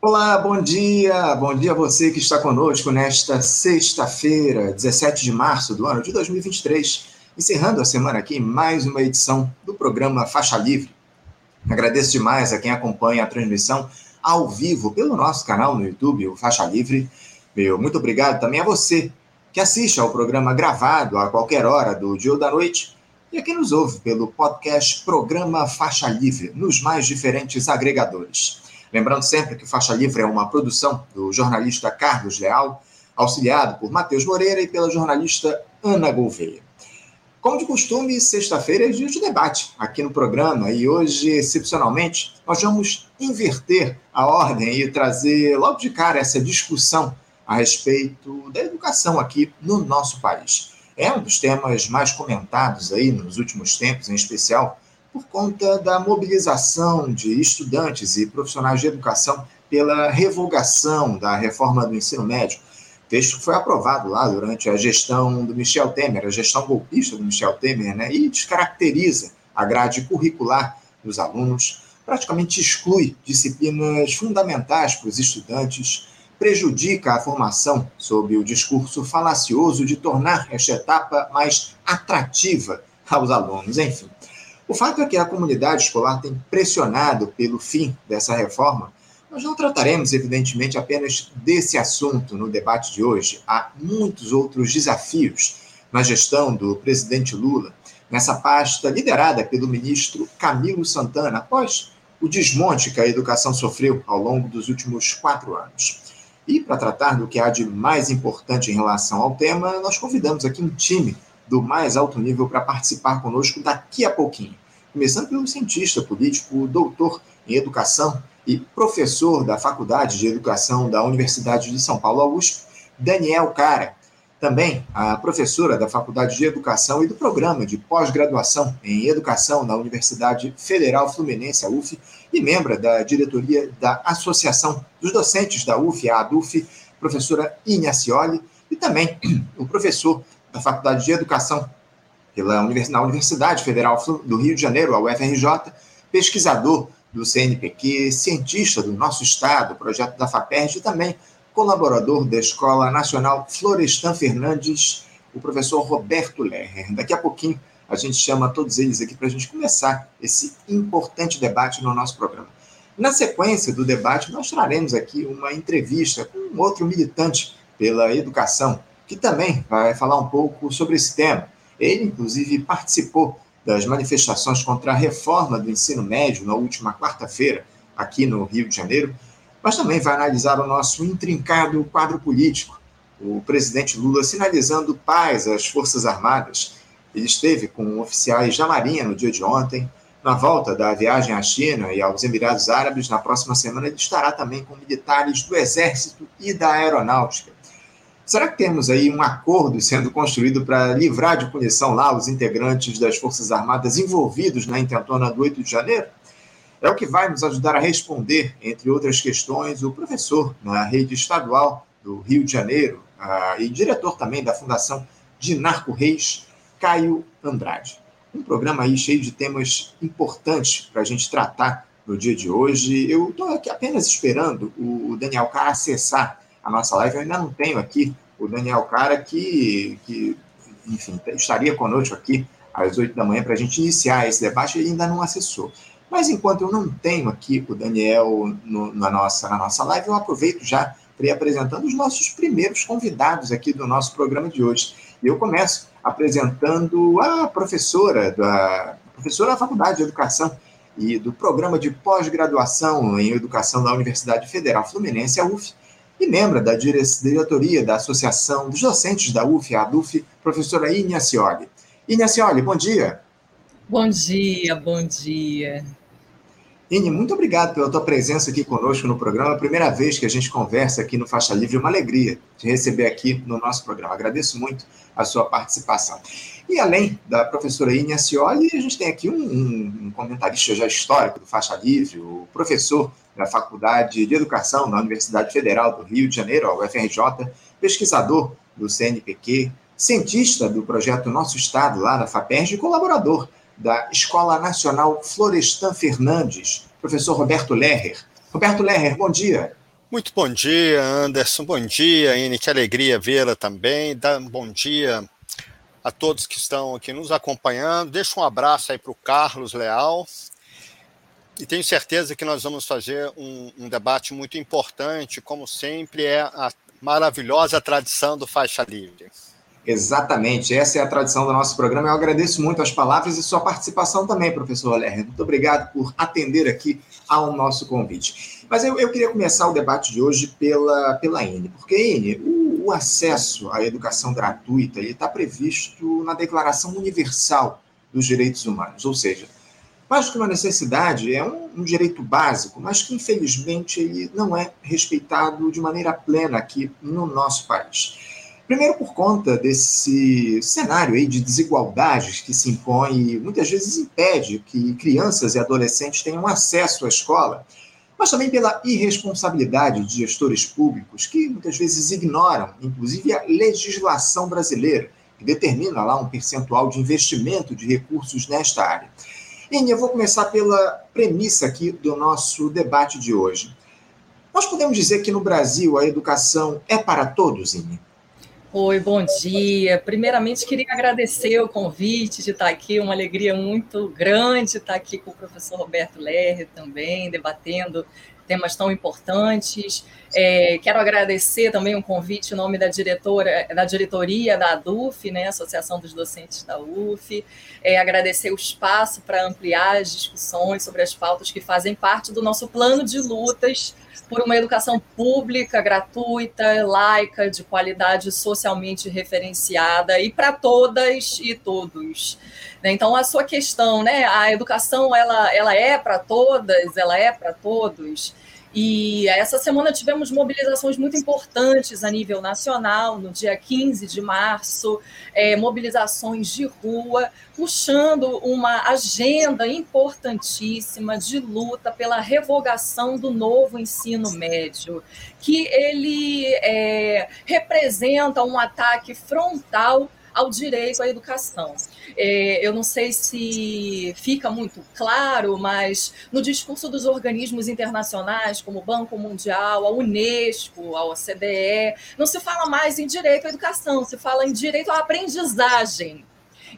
Olá, bom dia. Bom dia a você que está conosco nesta sexta-feira, 17 de março do ano de 2023, encerrando a semana aqui mais uma edição do programa Faixa Livre. Agradeço demais a quem acompanha a transmissão ao vivo pelo nosso canal no YouTube, o Faixa Livre. Meu muito obrigado também a você que assiste ao programa gravado a qualquer hora do dia ou da noite e a quem nos ouve pelo podcast Programa Faixa Livre, nos mais diferentes agregadores. Lembrando sempre que Faixa Livre é uma produção do jornalista Carlos Leal, auxiliado por Matheus Moreira e pela jornalista Ana Gouveia. Como de costume, sexta-feira é dia de debate aqui no programa e hoje, excepcionalmente, nós vamos inverter a ordem e trazer logo de cara essa discussão a respeito da educação aqui no nosso país. É um dos temas mais comentados aí nos últimos tempos, em especial por conta da mobilização de estudantes e profissionais de educação pela revogação da reforma do ensino médio. O texto foi aprovado lá durante a gestão do Michel Temer, a gestão golpista do Michel Temer, né, e descaracteriza a grade curricular dos alunos, praticamente exclui disciplinas fundamentais para os estudantes, prejudica a formação sob o discurso falacioso de tornar esta etapa mais atrativa aos alunos, enfim. O fato é que a comunidade escolar tem pressionado pelo fim dessa reforma. Nós não trataremos, evidentemente, apenas desse assunto no debate de hoje. Há muitos outros desafios na gestão do presidente Lula, nessa pasta liderada pelo ministro Camilo Santana, após o desmonte que a educação sofreu ao longo dos últimos quatro anos. E para tratar do que há de mais importante em relação ao tema, nós convidamos aqui um time do mais alto nível para participar conosco daqui a pouquinho. Começando pelo cientista político, doutor em educação e professor da Faculdade de Educação da Universidade de São Paulo, USP, Daniel Cara. Também a professora da Faculdade de Educação e do Programa de Pós-Graduação em Educação da Universidade Federal Fluminense, a UF, e membro da diretoria da Associação dos Docentes da UF, a ADUF, professora Ignacioli, e também o professor da Faculdade de Educação pela na Universidade Federal do Rio de Janeiro, a UFRJ, pesquisador do CNPq, cientista do nosso estado, projeto da FAPERJ e também colaborador da Escola Nacional Florestan Fernandes, o professor Roberto Lerrer. Daqui a pouquinho a gente chama todos eles aqui para a gente começar esse importante debate no nosso programa. Na sequência do debate, nós traremos aqui uma entrevista com um outro militante pela educação, que também vai falar um pouco sobre esse tema. Ele, inclusive, participou das manifestações contra a reforma do ensino médio na última quarta-feira, aqui no Rio de Janeiro, mas também vai analisar o nosso intrincado quadro político. O presidente Lula sinalizando paz às Forças Armadas. Ele esteve com oficiais da Marinha no dia de ontem. Na volta da viagem à China e aos Emirados Árabes, na próxima semana, ele estará também com militares do Exército e da Aeronáutica. Será que temos aí um acordo sendo construído para livrar de punição lá os integrantes das Forças Armadas envolvidos na intentona do 8 de janeiro? É o que vai nos ajudar a responder, entre outras questões, o professor na rede estadual do Rio de Janeiro e diretor também da Fundação Dinarco Reis, Caio Andrade. Um programa aí cheio de temas importantes para a gente tratar no dia de hoje. Eu estou aqui apenas esperando o Daniel Cara acessar a nossa live. Eu ainda não tenho aqui o Daniel Cara, que, que enfim, estaria conosco aqui às oito da manhã para a gente iniciar esse debate, ele ainda não acessou. Mas enquanto eu não tenho aqui o Daniel no, na, nossa, na nossa live, eu aproveito já para ir apresentando os nossos primeiros convidados aqui do nosso programa de hoje. E eu começo apresentando a professora da professora da Faculdade de Educação e do Programa de Pós-Graduação em Educação da Universidade Federal Fluminense, a UF, e membro da diretoria da Associação dos Docentes da UF, a ADUF, professora Ignacioli. Ignacioli, bom dia. Bom dia, bom dia. Ine, muito obrigado pela tua presença aqui conosco no programa. A primeira vez que a gente conversa aqui no Faixa Livre, uma alegria te receber aqui no nosso programa. Agradeço muito a sua participação. E além da professora Ine Acioli, a gente tem aqui um, um, comentarista já histórico do Faixa Livre, o professor da Faculdade de Educação da Universidade Federal do Rio de Janeiro, a UFRJ, pesquisador do CNPq, cientista do projeto Nosso Estado, lá na FAPERJ, e colaborador da Escola Nacional Florestan Fernandes, professor Roberto Lerrer. Roberto Lerrer, bom dia. Muito bom dia, Anderson. Bom dia, Ine. Que alegria vê-la também. Bom dia a todos que estão aqui nos acompanhando. Deixa um abraço aí para o Carlos Leal. E tenho certeza que nós vamos fazer um, um, debate muito importante, como sempre, é a maravilhosa tradição do Faixa Livre. Exatamente, essa é a tradição do nosso programa. Eu agradeço muito as palavras e sua participação também, professor Lerner. Muito obrigado por atender aqui ao nosso convite. Mas eu, eu queria começar o debate de hoje pela, pela INE, porque, INE, o, o acesso à educação gratuita está previsto na Declaração Universal dos Direitos Humanos, ou seja, mais que uma necessidade, é um, um, direito básico, mas que infelizmente ele não é respeitado de maneira plena aqui no nosso país. Primeiro por conta desse cenário aí de desigualdades que se impõe e muitas vezes impede que crianças e adolescentes tenham acesso à escola, mas também pela irresponsabilidade de gestores públicos que muitas vezes ignoram, inclusive, a legislação brasileira, que determina lá um percentual de investimento de recursos nesta área. Ine, eu vou começar pela premissa aqui do nosso debate de hoje. Nós podemos dizer que no Brasil a educação é para todos, Ine? Oi, bom dia. Primeiramente, queria agradecer o convite de estar aqui, uma alegria muito grande estar aqui com o professor Roberto Lerre também, debatendo temas tão importantes. É, quero agradecer também um convite em nome da diretora, da diretoria da ADUF, né, Associação dos Docentes da UF, é, agradecer o espaço para ampliar as discussões sobre as pautas que fazem parte do nosso plano de lutas por uma educação pública, gratuita, laica, de qualidade socialmente referenciada e para todas e todos. Né? Então, a sua questão, né? A educação, ela, ela é para todas, ela é para todos. E essa semana tivemos mobilizações muito importantes a nível nacional, no dia 15 de março, é, mobilizações de rua, puxando uma agenda importantíssima de luta pela revogação do novo ensino médio, que ele é, representa um ataque frontal ao direito à educação. É, eu não sei se fica muito claro, mas no discurso dos organismos internacionais, como o Banco Mundial, a Unesco, a OCDE, não se fala mais em direito à educação, se fala em direito à aprendizagem.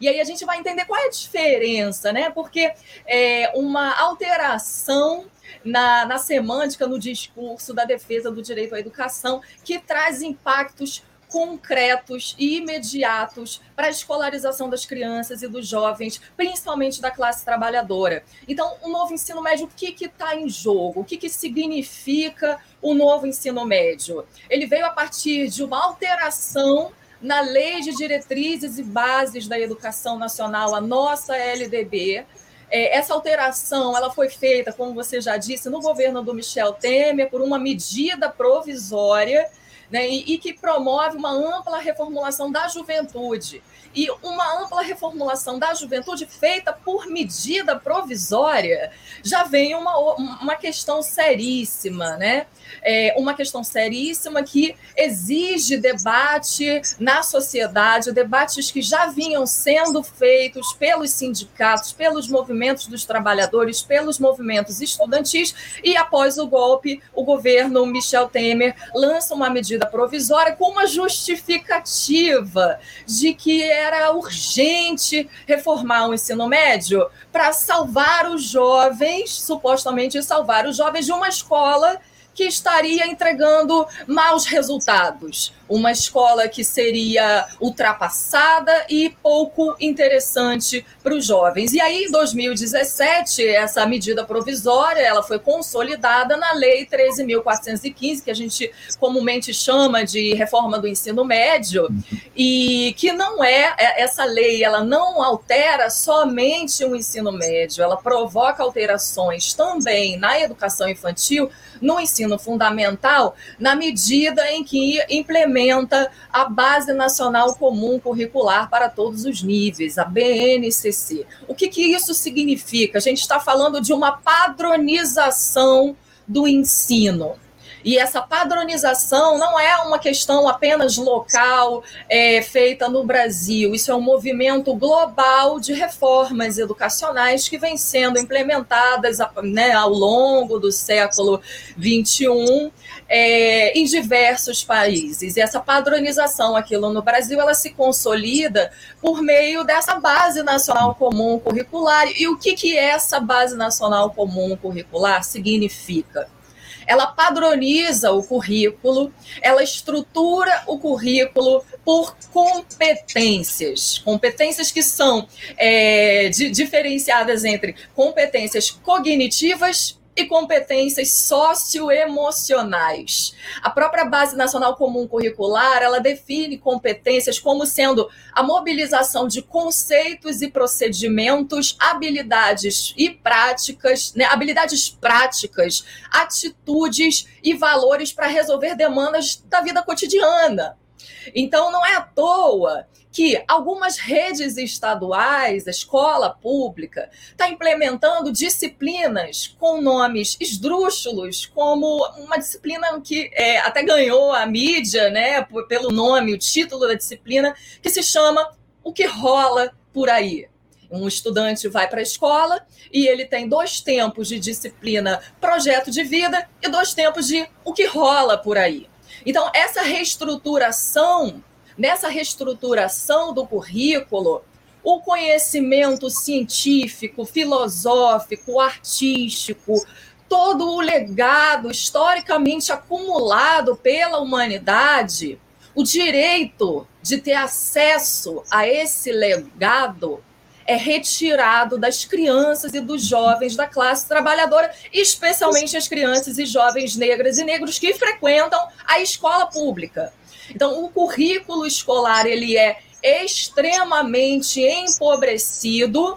E aí a gente vai entender qual é a diferença, né? Porque é uma alteração na, na semântica, no discurso da defesa do direito à educação, que traz impactos concretos e imediatos para a escolarização das crianças e dos jovens, principalmente da classe trabalhadora. Então, o novo ensino médio, o que está em jogo? O que, que significa o novo ensino médio? Ele veio a partir de uma alteração na Lei de Diretrizes e Bases da Educação Nacional, a nossa LDB, é, essa alteração ela foi feita, como você já disse, no governo do Michel Temer, por uma medida provisória né, e, e que promove uma ampla reformulação da juventude. E uma ampla reformulação da juventude feita por medida provisória já vem uma, uma questão seríssima, né? É uma questão seríssima que exige debate na sociedade, debates que já vinham sendo feitos pelos sindicatos, pelos movimentos dos trabalhadores, pelos movimentos estudantis, e após o golpe, o governo Michel Temer lança uma medida provisória com uma justificativa de que era urgente reformar o ensino médio para salvar os jovens, supostamente salvar os jovens de uma escola que estaria entregando maus resultados uma escola que seria ultrapassada e pouco interessante para os jovens. E aí, em 2017, essa medida provisória ela foi consolidada na Lei 13.415, que a gente comumente chama de reforma do ensino médio, e que não é, é essa lei, ela não altera somente o ensino médio, ela provoca alterações também na educação infantil, no ensino fundamental, na medida em que implementa implementa a Base Nacional Comum Curricular para todos os níveis, a BNCC. O que, que isso significa? A gente está falando de uma padronização do ensino. E essa padronização não é uma questão apenas local, é, feita no Brasil. Isso é um movimento global de reformas educacionais que vem sendo implementadas né, ao longo do século XXI é, em diversos países. E essa padronização aqui no Brasil, ela se consolida por meio dessa base nacional comum curricular. E o que, que essa base nacional comum curricular significa? Ela padroniza o currículo, ela estrutura o currículo por competências, competências que são é, di diferenciadas entre competências cognitivas e competências socioemocionais. A própria Base Nacional Comum Curricular, ela define competências como sendo a mobilização de conceitos e procedimentos, habilidades e práticas, né, habilidades práticas, atitudes e valores para resolver demandas da vida cotidiana. Então, não é à toa que algumas redes estaduais, a escola pública, está implementando disciplinas com nomes esdrúxulos, como uma disciplina que é, até ganhou a mídia, né, pelo nome, o título da disciplina, que se chama O que rola por aí. Um estudante vai para a escola e ele tem dois tempos de disciplina projeto de vida e dois tempos de o que rola por aí. Então, essa reestruturação nessa reestruturação do currículo, o conhecimento científico, filosófico, artístico, todo o legado historicamente acumulado pela humanidade, o direito de ter acesso a esse legado é retirado das crianças e dos jovens da classe trabalhadora, especialmente as crianças e jovens negras e negros que frequentam a escola pública. Então, o currículo escolar ele é extremamente empobrecido,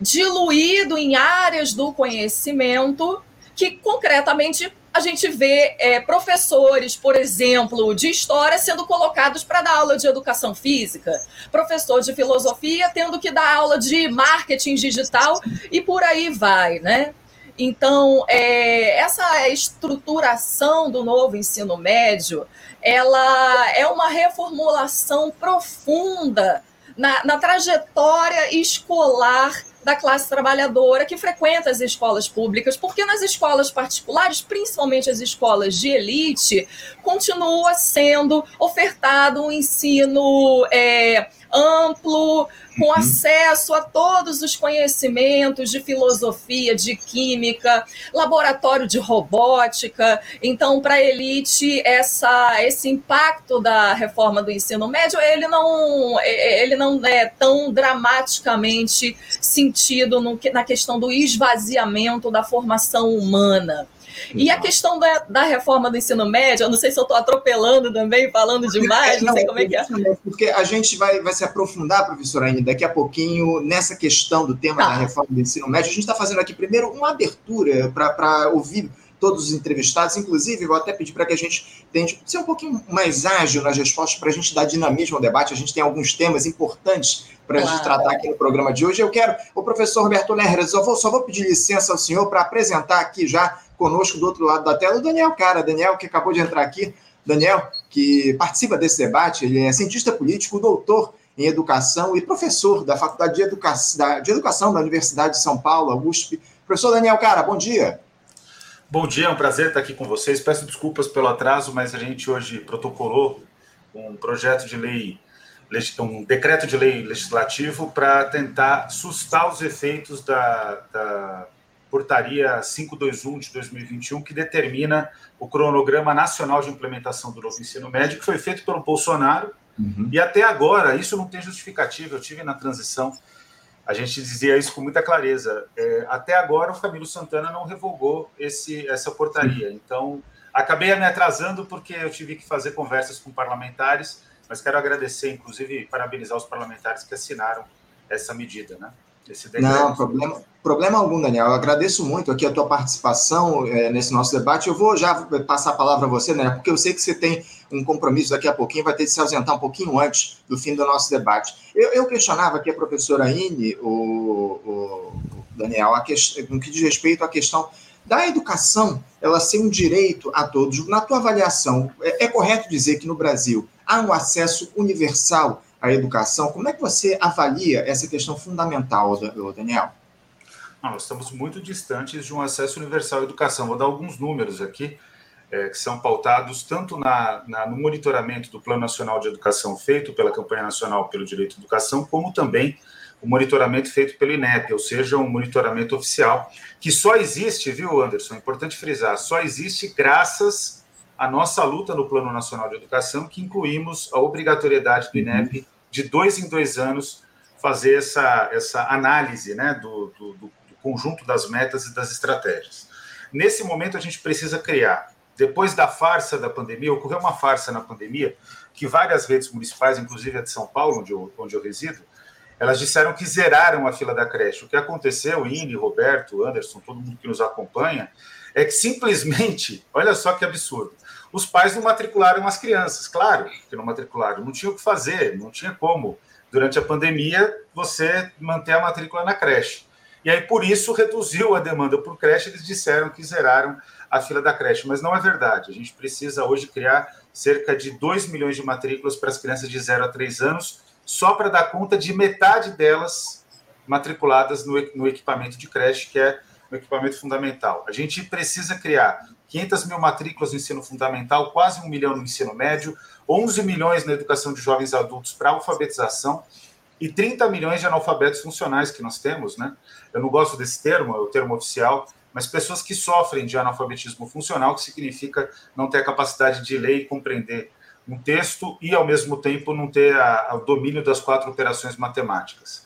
diluído em áreas do conhecimento que concretamente a gente vê é, professores, por exemplo, de história sendo colocados para dar aula de educação física, professor de filosofia tendo que dar aula de marketing digital e por aí vai, né? Então, é, essa estruturação do novo ensino médio, ela é uma reformulação profunda na, na trajetória escolar da classe trabalhadora que frequenta as escolas públicas, porque nas escolas particulares, principalmente as escolas de elite, continua sendo ofertado um ensino é, amplo, com uhum. acesso a todos os conhecimentos de filosofia, de química, laboratório de robótica. Então, para a elite, essa, esse impacto da reforma do ensino médio, ele não, ele não é tão dramaticamente sentido no, na questão do esvaziamento da formação humana. E a questão da, da reforma do ensino médio, eu não sei se eu estou atropelando também, falando demais, não, sei como é que é. Porque a gente vai, vai se aprofundar, professora Aine, daqui a pouquinho, nessa questão do tema tá. da reforma do ensino médio. A gente está fazendo aqui primeiro uma abertura para ouvir todos os entrevistados, inclusive, vou até pedir para que a gente tente ser um pouquinho mais ágil nas respostas, para a gente dar dinamismo ao debate. A gente tem alguns temas importantes para a gente tratar aqui no programa de hoje. Eu quero, o professor Roberto Lerner, só vou, só vou pedir licença ao senhor para apresentar aqui já conosco do outro lado da tela o Daniel Cara. Daniel, que acabou de entrar aqui. Daniel, que participa desse debate, ele é cientista político, doutor em educação e professor da Faculdade de, Educa de Educação da Universidade de São Paulo, a USP. Professor Daniel Cara, bom dia. Bom dia, é um prazer estar aqui com vocês. Peço desculpas pelo atraso, mas a gente hoje protocolou um projeto de lei, um decreto de lei legislativo para tentar sustar os efeitos da, da portaria 521 de 2021, que determina o cronograma nacional de implementação do novo ensino médio, que foi feito pelo Bolsonaro. Uhum. E até agora, isso não tem justificativa. Eu tive na transição, a gente dizia isso com muita clareza. É, até agora, o Camilo Santana não revogou esse, essa portaria. Então, acabei me atrasando porque eu tive que fazer conversas com parlamentares, mas quero agradecer, inclusive, parabenizar os parlamentares que assinaram essa medida, né? Não, problema, problema algum, Daniel. Eu agradeço muito aqui a tua participação é, nesse nosso debate. Eu vou já passar a palavra a você, né? Porque eu sei que você tem um compromisso daqui a pouquinho, vai ter de se ausentar um pouquinho antes do fim do nosso debate. Eu, eu questionava aqui a professora Ine, o, o Daniel, a no que diz respeito à questão da educação ela ser um direito a todos. Na tua avaliação, é, é correto dizer que no Brasil há um acesso universal à educação? Como é que você avalia essa questão fundamental, Daniel? Nós estamos muito distantes de um acesso universal à educação. Vou dar alguns números aqui, é, que são pautados tanto na, na, no monitoramento do Plano Nacional de Educação feito pela Campanha Nacional pelo Direito à Educação, como também o monitoramento feito pelo INEP, ou seja, um monitoramento oficial, que só existe, viu, Anderson? É importante frisar, só existe graças à nossa luta no Plano Nacional de Educação, que incluímos a obrigatoriedade do INEP de dois em dois anos fazer essa, essa análise né, do, do, do conjunto das metas e das estratégias. Nesse momento, a gente precisa criar. Depois da farsa da pandemia, ocorreu uma farsa na pandemia, que várias redes municipais, inclusive a de São Paulo, onde eu, onde eu resido, elas disseram que zeraram a fila da creche. O que aconteceu, Ine, Roberto, Anderson, todo mundo que nos acompanha, é que simplesmente, olha só que absurdo, os pais não matricularam as crianças. Claro que não matricularam, não tinha o que fazer, não tinha como, durante a pandemia, você manter a matrícula na creche. E aí, por isso, reduziu a demanda por creche, eles disseram que zeraram a fila da creche, mas não é verdade. A gente precisa hoje criar cerca de 2 milhões de matrículas para as crianças de 0 a 3 anos, só para dar conta de metade delas matriculadas no, no equipamento de creche, que é o equipamento fundamental. A gente precisa criar 500 mil matrículas no ensino fundamental, quase um milhão no ensino médio, 11 milhões na educação de jovens adultos para alfabetização e 30 milhões de analfabetos funcionais que nós temos, né? Eu não gosto desse termo, é o termo oficial, mas pessoas que sofrem de analfabetismo funcional, que significa não ter a capacidade de ler e compreender um texto e, ao mesmo tempo, não ter a, o domínio das quatro operações matemáticas.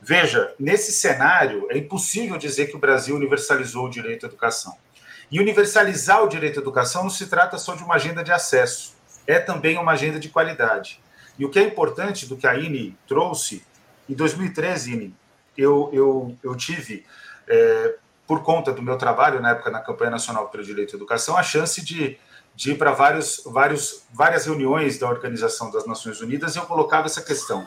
Veja, nesse cenário, é impossível dizer que o Brasil universalizou o direito à educação. E universalizar o direito à educação não se trata só de uma agenda de acesso, é também uma agenda de qualidade. E o que é importante do que a INE trouxe, em 2013, INE, eu, eu, eu tive, é, por conta do meu trabalho na época na Campanha Nacional pelo Direito à Educação, a chance de de ir para vários, vários, várias reuniões da Organização das Nações Unidas e eu colocava essa questão.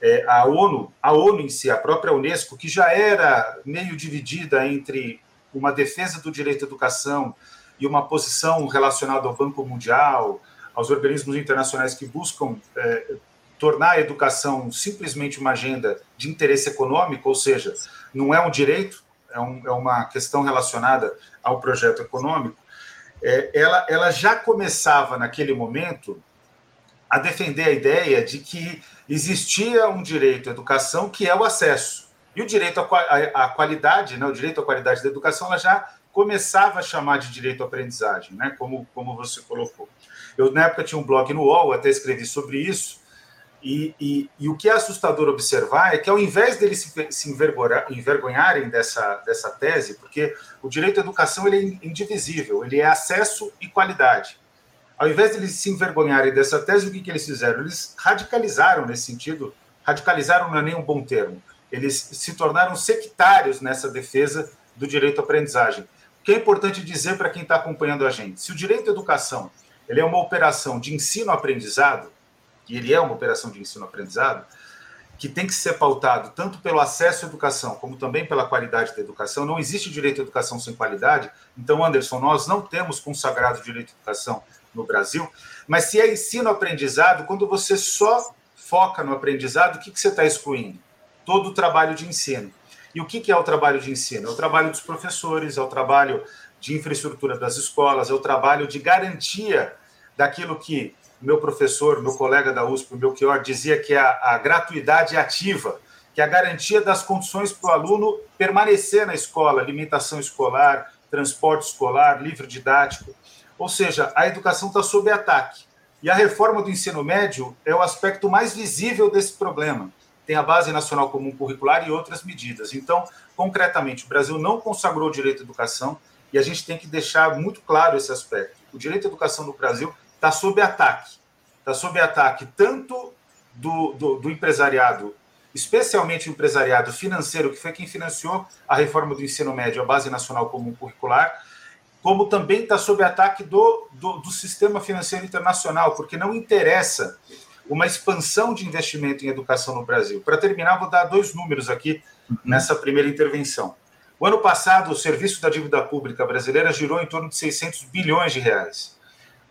É, a ONU, a ONU em si, a própria Unesco, que já era meio dividida entre uma defesa do direito à educação e uma posição relacionada ao Banco Mundial, aos organismos internacionais que buscam é, tornar a educação simplesmente uma agenda de interesse econômico, ou seja, não é um direito, é, um, é uma questão relacionada ao projeto econômico é, ela, ela já começava naquele momento a defender a ideia de que existia um direito à educação que é o acesso. E o direito à, qualidade, né, o direito à qualidade da educação, ela já começava a chamar de direito à aprendizagem, né, como, como você colocou. Eu, na época, tinha um blog no UOL, até escrevi sobre isso, e, e, e, o que é assustador observar é que, ao invés deles se, se envergonharem dessa, dessa tese, porque o direito à educação ele é indivisível, ele é acesso e qualidade. Ao invés deles se envergonharem dessa tese, o que, que eles fizeram? Eles radicalizaram nesse sentido, radicalizaram não é nem um bom termo, eles se tornaram sectários nessa defesa do direito à aprendizagem. O que é importante dizer para quem está acompanhando a gente? Se o direito à educação ele é uma operação de ensino-aprendizado, e ele é uma operação de ensino-aprendizado, que tem que ser pautado tanto pelo acesso à educação, como também pela qualidade da educação. Não existe direito à educação sem qualidade. Então, Anderson, nós não temos consagrado direito à educação no Brasil, mas se é ensino-aprendizado, quando você só foca no aprendizado, o que, que você está excluindo? Todo o trabalho de ensino. E o que, é o trabalho de ensino? É o trabalho dos professores, é o trabalho de infraestrutura das escolas, é o trabalho de garantia daquilo que meu professor, meu colega da USP, o Belchior, dizia que a, a gratuidade é ativa, que é a garantia das condições para o aluno permanecer na escola, alimentação escolar, transporte escolar, livro didático. Ou seja, a educação está sob ataque. E a reforma do ensino médio é o aspecto mais visível desse problema. Tem a Base Nacional Comum Curricular e outras medidas. Então, concretamente, o Brasil não consagrou o direito à educação e a gente tem que deixar muito claro esse aspecto. O direito à educação no Brasil está sob ataque. Está sob ataque tanto do, do, do, empresariado, especialmente o empresariado financeiro, que foi quem financiou a reforma do ensino médio, a Base Nacional Comum Curricular, como também está sob ataque do, do, do sistema financeiro internacional, porque não interessa uma expansão de investimento em educação no Brasil. Para terminar, vou dar dois números aqui nessa primeira intervenção. O ano passado, o serviço da dívida pública brasileira girou em torno de 600 bilhões de reais.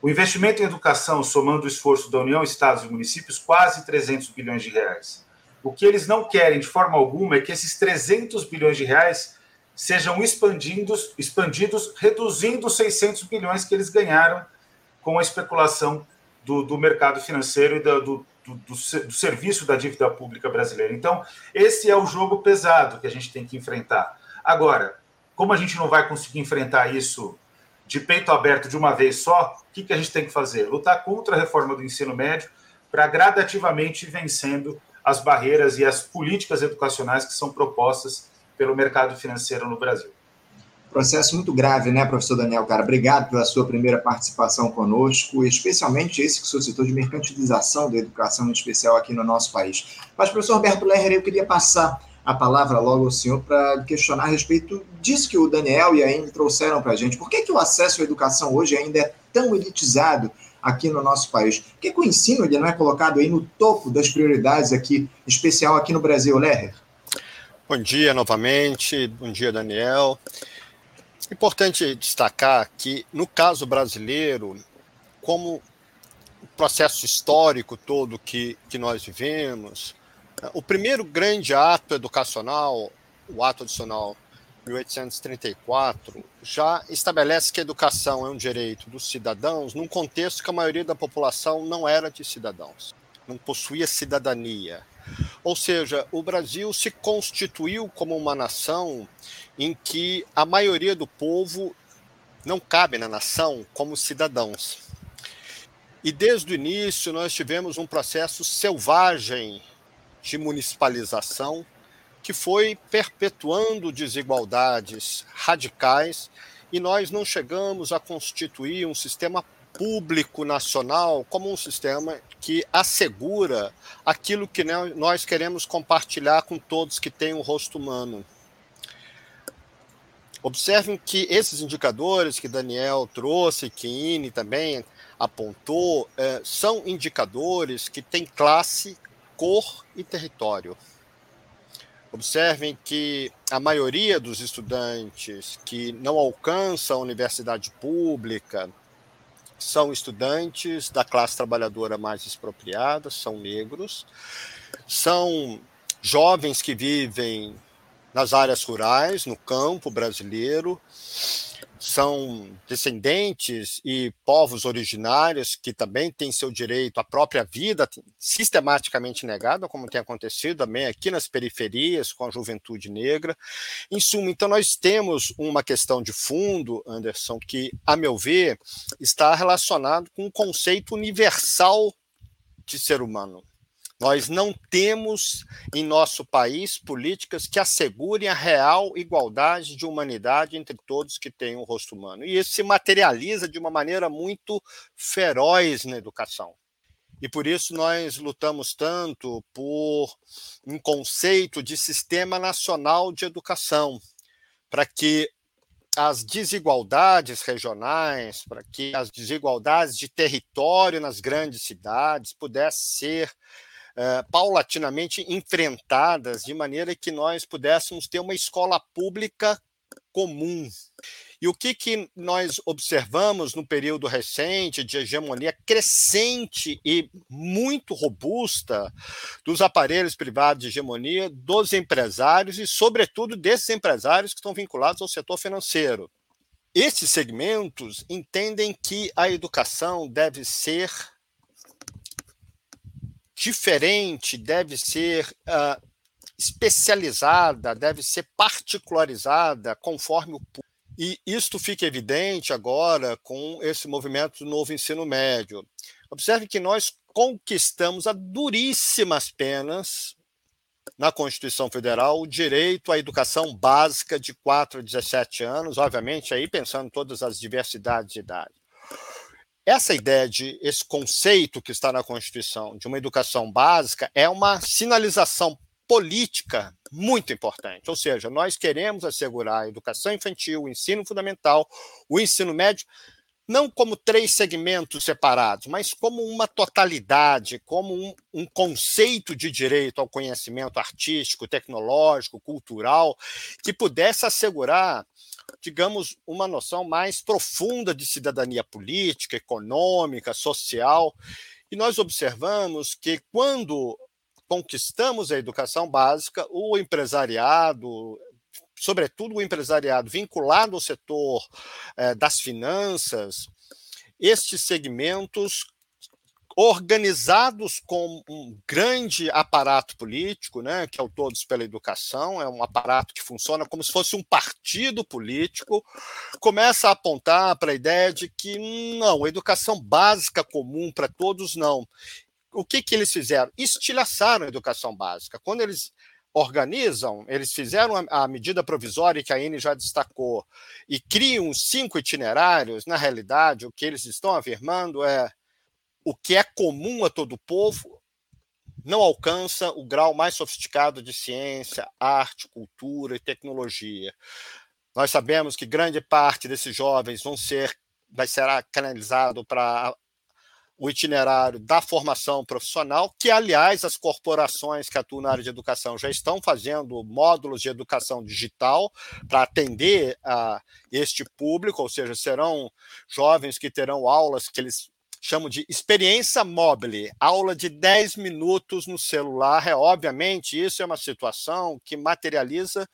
O investimento em educação, somando o esforço da União, Estados e municípios, quase 300 bilhões de reais. O que eles não querem de forma alguma é que esses 300 bilhões de reais sejam expandidos, expandidos reduzindo os 600 bilhões que eles ganharam com a especulação do, do mercado financeiro e do, do, do, serviço da dívida pública brasileira. Então, esse é o jogo pesado que a gente tem que enfrentar. Agora, como a gente não vai conseguir enfrentar isso de peito aberto de uma vez só, o que, que a gente tem que fazer? Lutar contra a reforma do ensino médio para gradativamente vencendo as barreiras e as políticas educacionais que são propostas pelo mercado financeiro no Brasil. Processo muito grave, né, professor Daniel Cara? Obrigado pela sua primeira participação conosco, especialmente esse que o senhor citou de mercantilização da educação, em especial aqui no nosso país. Mas, professor Roberto Lerrer, eu queria passar a palavra logo ao senhor para questionar a respeito disso que o Daniel e a Amy trouxeram para a gente. Por que, que o acesso à educação hoje ainda é tão elitizado aqui no nosso país? Por que, que o ensino ele não é colocado aí no topo das prioridades aqui, especial aqui no Brasil, Lerrer? Bom dia novamente, bom dia, Daniel. Importante destacar que, no caso brasileiro, como o processo histórico todo que, que nós vivemos, o primeiro grande ato educacional, o ato adicional 1834, já estabelece que a educação é um direito dos cidadãos num contexto que a maioria da população não era de cidadãos, não possuía cidadania. Ou seja, o Brasil se constituiu como uma nação em que a maioria do povo não cabe na nação como cidadãos. E desde o início nós tivemos um processo selvagem de municipalização que foi perpetuando desigualdades radicais e nós não chegamos a constituir um sistema público nacional como um sistema que assegura aquilo que nós queremos compartilhar com todos que têm um rosto humano. Observem que esses indicadores que Daniel trouxe, que Ine também apontou, é, são indicadores que têm classe, cor e território. Observem que a maioria dos estudantes que não alcançam a universidade pública são estudantes da classe trabalhadora mais expropriada, são negros, são jovens que vivem nas áreas rurais, no campo brasileiro, são descendentes e povos originários que também têm seu direito à própria vida sistematicamente negada, como tem acontecido também aqui nas periferias com a juventude negra. Em suma, então nós temos uma questão de fundo, Anderson, que, a meu ver, está relacionado com um conceito universal de ser humano. Nós não temos em nosso país políticas que assegurem a real igualdade de humanidade entre todos que têm um rosto humano. E isso se materializa de uma maneira muito feroz na educação. E por isso nós lutamos tanto por um conceito de sistema nacional de educação, para que as desigualdades regionais, para que as desigualdades de território nas grandes cidades pudessem ser uh, paulatinamente enfrentadas, de maneira que nós pudéssemos ter uma escola pública comum. E o que, que nós observamos no período recente de hegemonia crescente e muito robusta dos aparelhos privados de hegemonia, dos empresários e, sobretudo, desses empresários que estão vinculados ao setor financeiro. Esses segmentos entendem que a educação deve ser diferente, deve ser uh, especializada, deve ser particularizada conforme o e isto fica evidente agora com esse movimento do novo ensino médio. Observe que nós conquistamos a duríssimas penas na Constituição Federal o direito à educação básica de 4 a 17 anos, obviamente aí pensando em todas as diversidades de idade essa ideia de esse conceito que está na Constituição de uma educação básica é uma sinalização política muito importante. Ou seja, nós queremos assegurar a educação infantil, o ensino fundamental, o ensino médio não como três segmentos separados, mas como uma totalidade, como um, um, conceito de direito ao conhecimento artístico, tecnológico, cultural, que pudesse assegurar, digamos, uma noção mais profunda de cidadania política, econômica, social. E nós observamos que quando conquistamos a educação básica, o empresariado, sobretudo o empresariado vinculado ao setor eh, das finanças, estes segmentos organizados com um grande aparato político, né, que é o Todos pela Educação, é um aparato que funciona como se fosse um partido político, começa a apontar para a ideia de que não, educação básica comum para todos não. O que, que eles fizeram? Estilhaçaram a educação básica. Quando eles organizam, eles fizeram a, medida provisória que a INE já destacou e criam cinco itinerários, na realidade, o que eles estão afirmando é o que é comum a todo o povo não alcança o grau mais sofisticado de ciência, arte, cultura e tecnologia. Nós sabemos que grande parte desses jovens vão ser vai ser canalizado para o itinerário da formação profissional, que, aliás, as corporações que atuam na área de educação já estão fazendo módulos de educação digital para atender a este público, ou seja, serão jovens que terão aulas que eles chamam de experiência móvel, aula de 10 minutos no celular. É obviamente isso é uma situação que materializa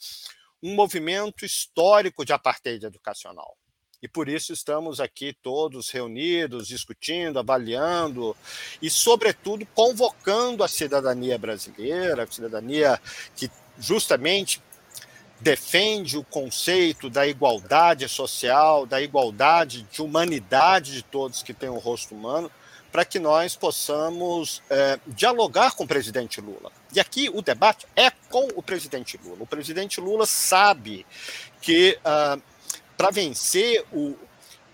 um movimento histórico de apartheid educacional. E por isso estamos aqui todos reunidos, discutindo, avaliando e, sobretudo, convocando a cidadania brasileira, a cidadania que justamente defende o conceito da igualdade social, da igualdade de humanidade de todos que têm o um rosto humano, para que nós possamos é, dialogar com o presidente Lula. E aqui o debate é com o presidente Lula. O presidente Lula sabe que. Uh, para vencer o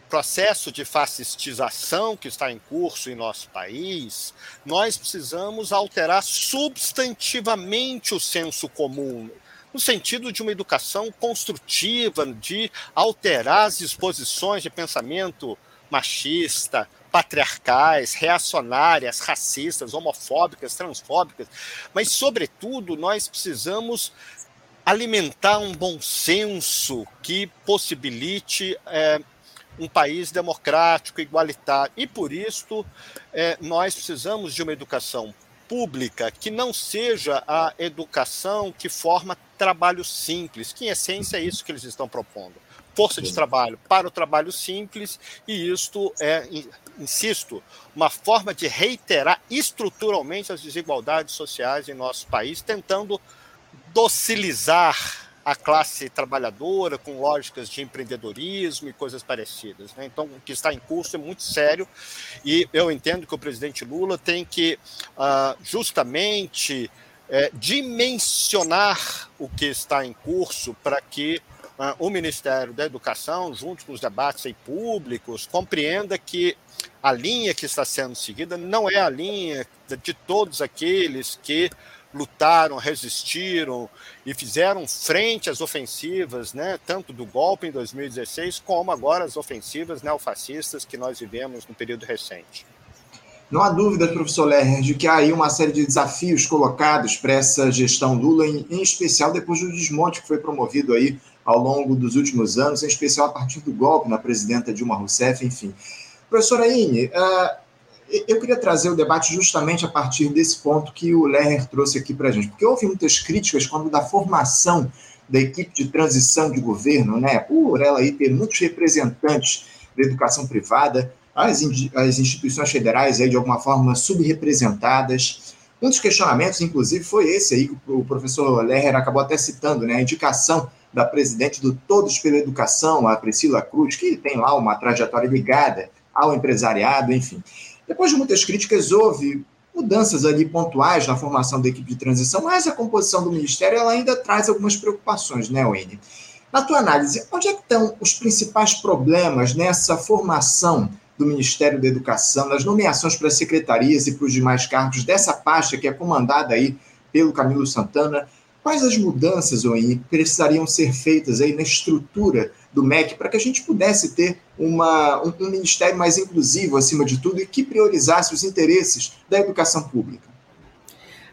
processo de fascistização que está em curso em nosso país, nós precisamos alterar substantivamente o senso comum, no sentido de uma educação construtiva, de alterar as disposições de pensamento machista, patriarcais, reacionárias, racistas, homofóbicas, transfóbicas, mas, sobretudo, nós precisamos alimentar um bom senso que possibilite é, um país democrático, igualitário. E por isso é, nós precisamos de uma educação pública que não seja a educação que forma trabalho simples, que em essência é isso que eles estão propondo. Força de trabalho para o trabalho simples, e isto é, insisto, uma forma de reiterar estruturalmente as desigualdades sociais em nosso país, tentando docilizar a classe trabalhadora com lógicas de empreendedorismo e coisas parecidas. Né? Então, o que está em curso é muito sério e eu entendo que o presidente Lula tem que uh, justamente é, dimensionar o que está em curso para que uh, o Ministério da Educação, junto com os debates públicos, compreenda que a linha que está sendo seguida não é a linha de todos aqueles que lutaram, resistiram e fizeram frente às ofensivas, né, tanto do golpe em 2016, como agora as ofensivas neofascistas que nós vivemos no período recente. Não há dúvida, professor Lerner, de que há aí uma série de desafios colocados para essa gestão Lula, em, especial depois do desmonte que foi promovido aí ao longo dos últimos anos, em especial a partir do golpe na presidenta Dilma Rousseff, enfim. Professora Ine, uh, eu queria trazer o debate justamente a partir desse ponto que o Lerner trouxe aqui para a gente, porque houve muitas críticas quando da formação da equipe de transição de governo, né, por ela aí ter muitos representantes da educação privada, as, as instituições federais aí de alguma forma subrepresentadas. Um dos questionamentos, inclusive, foi esse aí que o professor Lerner acabou até citando, né, a indicação da presidente do Todos pela Educação, a Priscila Cruz, que tem lá uma trajetória ligada ao empresariado, enfim. Depois de muitas críticas, houve mudanças ali pontuais na formação da equipe de transição, mas a composição do ministério ela ainda traz algumas preocupações, né, Wayne? Na tua análise, onde é que estão os principais problemas nessa formação do Ministério da Educação, nas nomeações para as secretarias e para os demais cargos dessa pasta que é comandada aí pelo Camilo Santana? Quais as mudanças, Wayne, precisariam ser feitas aí na estrutura do MEC para que a gente pudesse ter uma, um, um ministério mais inclusivo, acima de tudo, e que priorizasse os interesses da educação pública?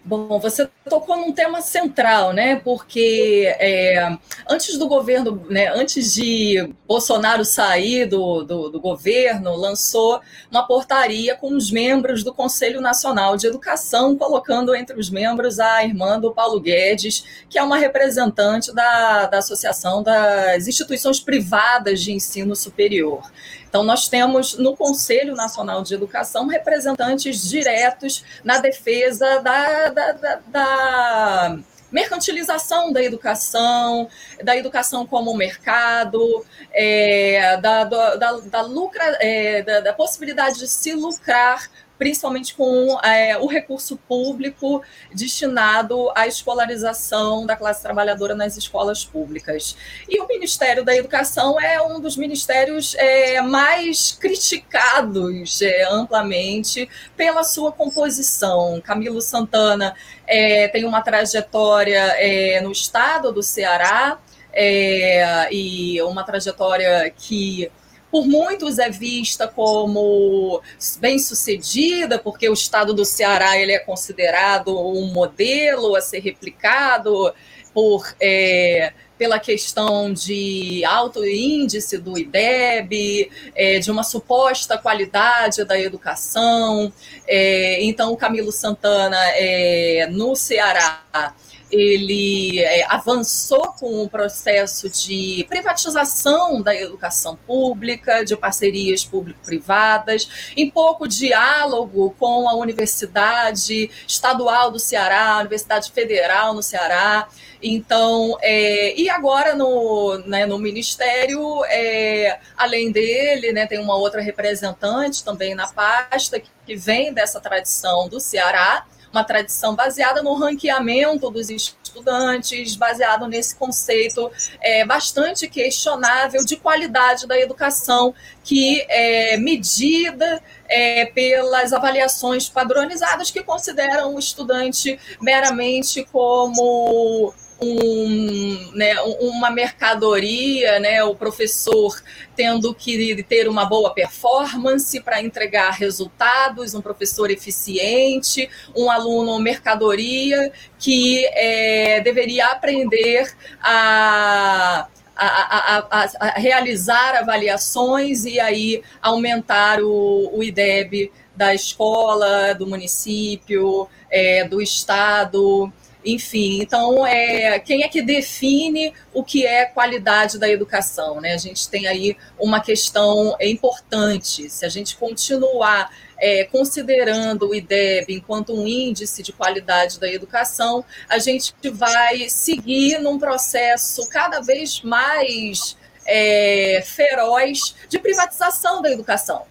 Bom, você tocou num tema central, né? Porque é, antes do governo, né, antes de Bolsonaro sair do, do, do, governo, lançou uma portaria com os membros do Conselho Nacional de Educação, colocando entre os membros a irmã do Paulo Guedes, que é uma representante da, da Associação das Instituições Privadas de Ensino Superior. Então, nós temos no Conselho Nacional de Educação representantes diretos na defesa da, da, da, da mercantilização da educação, da educação como mercado, é, da, da, da, lucra, é, da, da, possibilidade de se lucrar principalmente com é, o recurso público destinado à escolarização da classe trabalhadora nas escolas públicas. E o Ministério da Educação é um dos ministérios é, mais criticados é, amplamente pela sua composição. Camilo Santana é, tem uma trajetória é, no estado do Ceará. É, e uma trajetória que por muitos é vista como bem-sucedida, porque o estado do Ceará ele é considerado um modelo a ser replicado por é, pela questão de alto índice do IDEB, é, de uma suposta qualidade da educação. É, então, o Camilo Santana, é, no Ceará, ele é, avançou com o processo de privatização da educação pública, de parcerias público-privadas, em pouco diálogo com a Universidade Estadual do Ceará, a Universidade Federal no Ceará. Então, é, e agora no, né, no Ministério, é, além dele, né, tem uma outra representante também na pasta que, que vem dessa tradição do Ceará, uma tradição baseada no ranqueamento dos estudantes, baseado nesse conceito é, bastante questionável de qualidade da educação, que é medida é, pelas avaliações padronizadas que consideram o estudante meramente como um, né, uma mercadoria, né, o professor tendo que ter uma boa performance para entregar resultados, um professor eficiente, um aluno mercadoria que é, deveria aprender a a, a, a, a, realizar avaliações e aí aumentar o, o IDEB da escola, do município, é, do estado. Enfim, então, é, quem é que define o que é qualidade da educação? Né? A gente tem aí uma questão importante. Se a gente continuar é, considerando o IDEB enquanto um índice de qualidade da educação, a gente vai seguir num processo cada vez mais é, feroz de privatização da educação.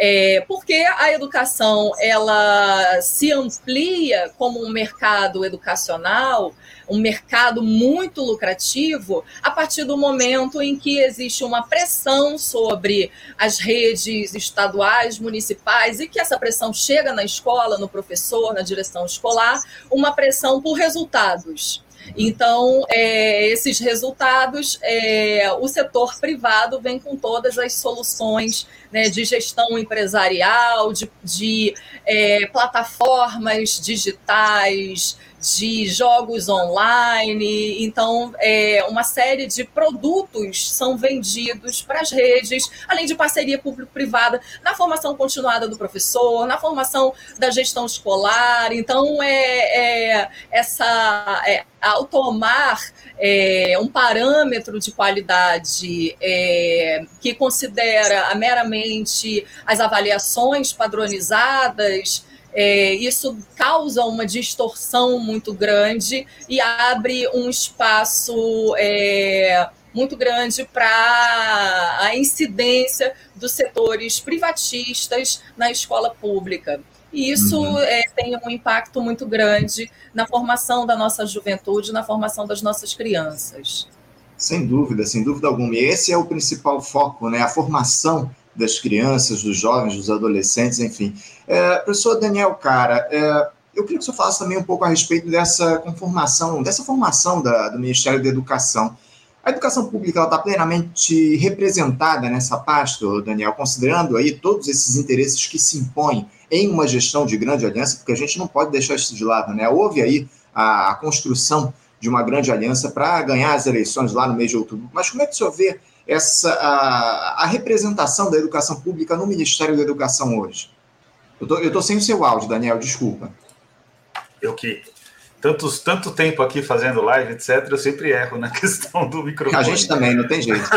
É, porque a educação ela se amplia como um mercado educacional, um mercado muito lucrativo, a partir do momento em que existe uma pressão sobre as redes estaduais, municipais, e que essa pressão chega na escola, no professor, na direção escolar, uma pressão por resultados. Então, é, esses resultados, é, o setor privado vem com todas as soluções né, de gestão empresarial, de, de é, plataformas digitais, de jogos online. Então, é, uma série de produtos são vendidos para as redes, além de parceria público-privada na formação continuada do professor, na formação da gestão escolar. Então, é, é essa é, ao tomar é, um parâmetro de qualidade é, que considera meramente as avaliações padronizadas é, isso causa uma distorção muito grande e abre um espaço é, muito grande para a incidência dos setores privatistas na escola pública. E isso uhum. é, tem um impacto muito grande na formação da nossa juventude, na formação das nossas crianças. Sem dúvida, sem dúvida alguma. E esse é o principal foco, né? A formação das crianças, dos jovens, dos adolescentes, enfim. É, professor Daniel Cara, é, eu queria que o senhor falasse também um pouco a respeito dessa conformação, dessa formação da, do Ministério da Educação. A educação pública está plenamente representada nessa pasta, Daniel, considerando aí todos esses interesses que se impõem em uma gestão de grande aliança, porque a gente não pode deixar isso de lado, né? Houve aí a, a construção de uma grande aliança para ganhar as eleições lá no mês de outubro. Mas como é que o senhor vê essa, a, a representação da educação pública no Ministério da Educação hoje? Eu estou sem o seu áudio, Daniel, desculpa. Eu que tantos, tanto tempo aqui fazendo live, etc., eu sempre erro na questão do microfone. A gente também, não tem jeito.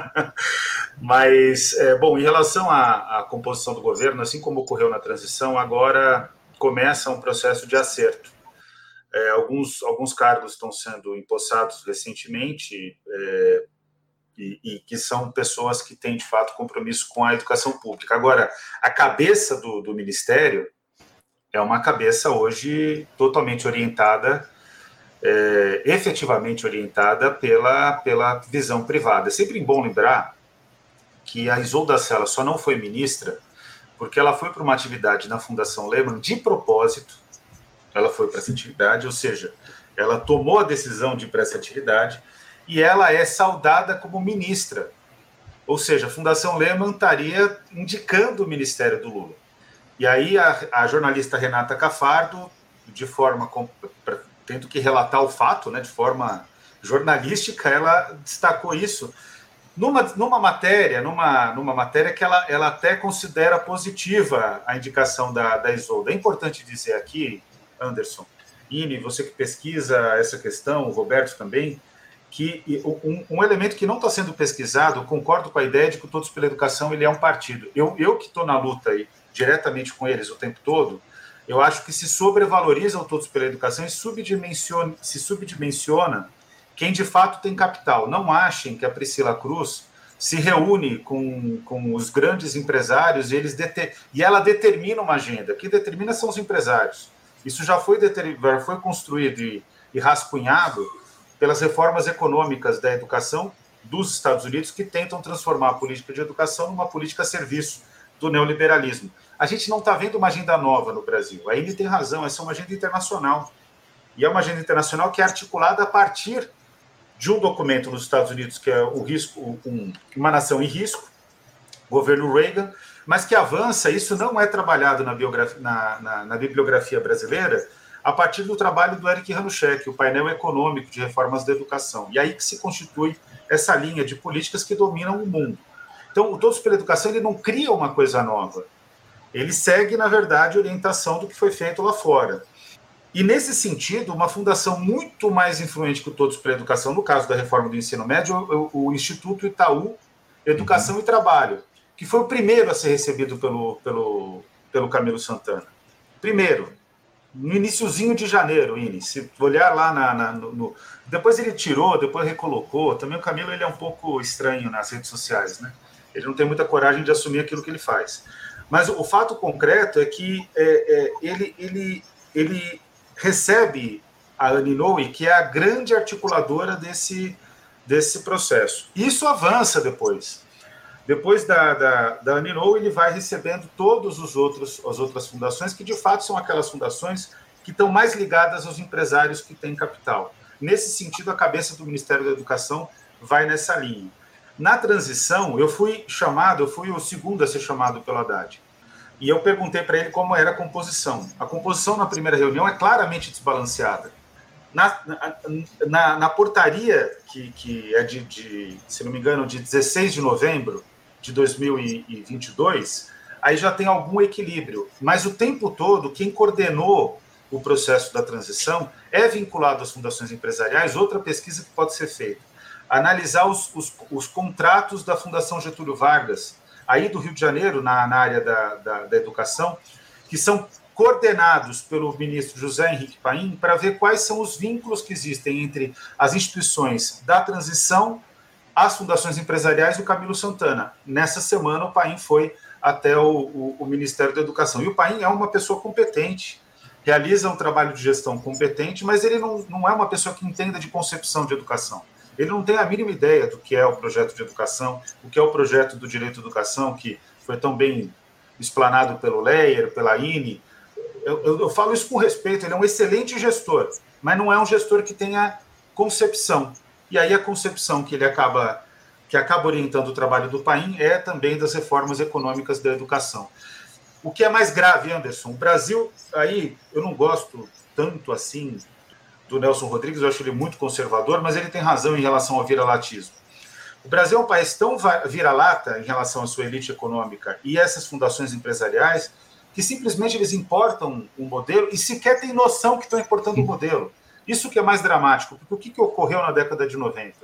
Mas, é, bom, em relação à, à, composição do governo, assim como ocorreu na transição, agora começa um processo de acerto. É, alguns, alguns cargos estão sendo empossados recentemente é, e, e, que são pessoas que têm, de fato, compromisso com a educação pública. Agora, a cabeça do, do Ministério é uma cabeça hoje totalmente orientada, é, efetivamente orientada pela, pela visão privada. É sempre bom lembrar que a Isolda Sela só não foi ministra porque ela foi para uma atividade na Fundação Lehman de propósito, ela foi para essa atividade, ou seja, ela tomou a decisão de ir para essa atividade e ela é saudada como ministra. Ou seja, a Fundação Lehman estaria indicando o ministério do Lula. E aí a, a jornalista Renata Cafardo, de forma tendo que relatar o fato, né, de forma jornalística, ela destacou isso numa, numa matéria, numa, numa matéria que ela, ela até considera positiva a indicação da, da Isolda. É importante dizer aqui, Anderson, Ine, você que pesquisa essa questão, o Roberto também, que um, um elemento que não está sendo pesquisado, concordo com a ideia de que o Todos pela Educação ele é um partido. Eu, eu que estou na luta aí diretamente com eles o tempo todo, eu acho que se sobrevaloriza o Todos pela Educação e subdimensiona, se subdimensiona quem de fato tem capital. Não achem que a Priscila Cruz se reúne com, com os grandes empresários e, eles deter, e ela determina uma agenda. Quem determina são os empresários. Isso já foi, já foi construído e, e rascunhado pelas reformas econômicas da educação dos Estados Unidos, que tentam transformar a política de educação numa política a serviço do neoliberalismo. A gente não está vendo uma agenda nova no Brasil. A Ine tem razão, essa é uma agenda internacional. E é uma agenda internacional que é articulada a partir de um documento nos Estados Unidos, que é o risco, um, uma nação em risco, governo Reagan, mas que avança, isso não é trabalhado na, na, na, na bibliografia brasileira, a partir do trabalho do Eric Hanushek, o painel econômico de reformas da educação. E aí que se constitui essa linha de políticas que dominam o mundo. Então, o Todos pela Educação ele não cria uma coisa nova. Ele segue, na verdade, a orientação do que foi feito lá fora. E, nesse sentido, uma fundação muito mais influente que o Todos pela Educação, no caso da reforma do ensino médio, o, o Instituto Itaú Educação e Trabalho, que foi o primeiro a ser recebido pelo, pelo, pelo Camilo Santana. Primeiro, no iníciozinho de janeiro, Ine, se olhar lá na, na no, no, depois ele tirou, depois recolocou. Também o Camilo ele é um pouco estranho nas redes sociais, né? Ele não tem muita coragem de assumir aquilo que ele faz. Mas o fato concreto é que é, é, ele, ele, ele recebe a Annie Noe, que é a grande articuladora desse, desse processo. Isso avança depois. Depois da, da, da Annie Noe, ele vai recebendo todos os outros as outras fundações, que de fato são aquelas fundações que estão mais ligadas aos empresários que têm capital. Nesse sentido, a cabeça do Ministério da Educação vai nessa linha. Na transição, eu fui chamado, eu fui o segundo a ser chamado pelo Haddad. E eu perguntei para ele como era a composição. A composição na primeira reunião é claramente desbalanceada. Na, na, na portaria, que, que é de, de, se não me engano, de 16 de novembro de 2022, aí já tem algum equilíbrio. Mas o tempo todo, quem coordenou o processo da transição é vinculado às fundações empresariais, outra pesquisa que pode ser feita analisar os, os, os, contratos da Fundação Getúlio Vargas, aí do Rio de Janeiro, na, na área da, da, da educação, que são coordenados pelo ministro José Henrique Paim para ver quais são os vínculos que existem entre as instituições da transição, as fundações empresariais e o Camilo Santana. Nessa semana, o Paim foi até o, o, o Ministério da Educação. E o Paim é uma pessoa competente, realiza um trabalho de gestão competente, mas ele não, não é uma pessoa que entenda de concepção de educação ele não tem a mínima ideia do que é o projeto de educação, o que é o projeto do direito à educação, que foi tão bem explanado pelo Leyer, pela INE. Eu, eu, eu, falo isso com respeito, ele é um excelente gestor, mas não é um gestor que tenha concepção. E aí a concepção que ele acaba que acaba orientando o trabalho do Paim é também das reformas econômicas da educação. O que é mais grave, Anderson? O Brasil, aí eu não gosto tanto assim do Nelson Rodrigues, eu acho ele muito conservador, mas ele tem razão em relação ao viralatismo. O Brasil é um país tão vira-lata em relação à sua elite econômica e essas fundações empresariais que simplesmente eles importam um modelo e sequer têm noção que estão importando o um modelo. Isso que é mais dramático, porque o que, que ocorreu na década de 90?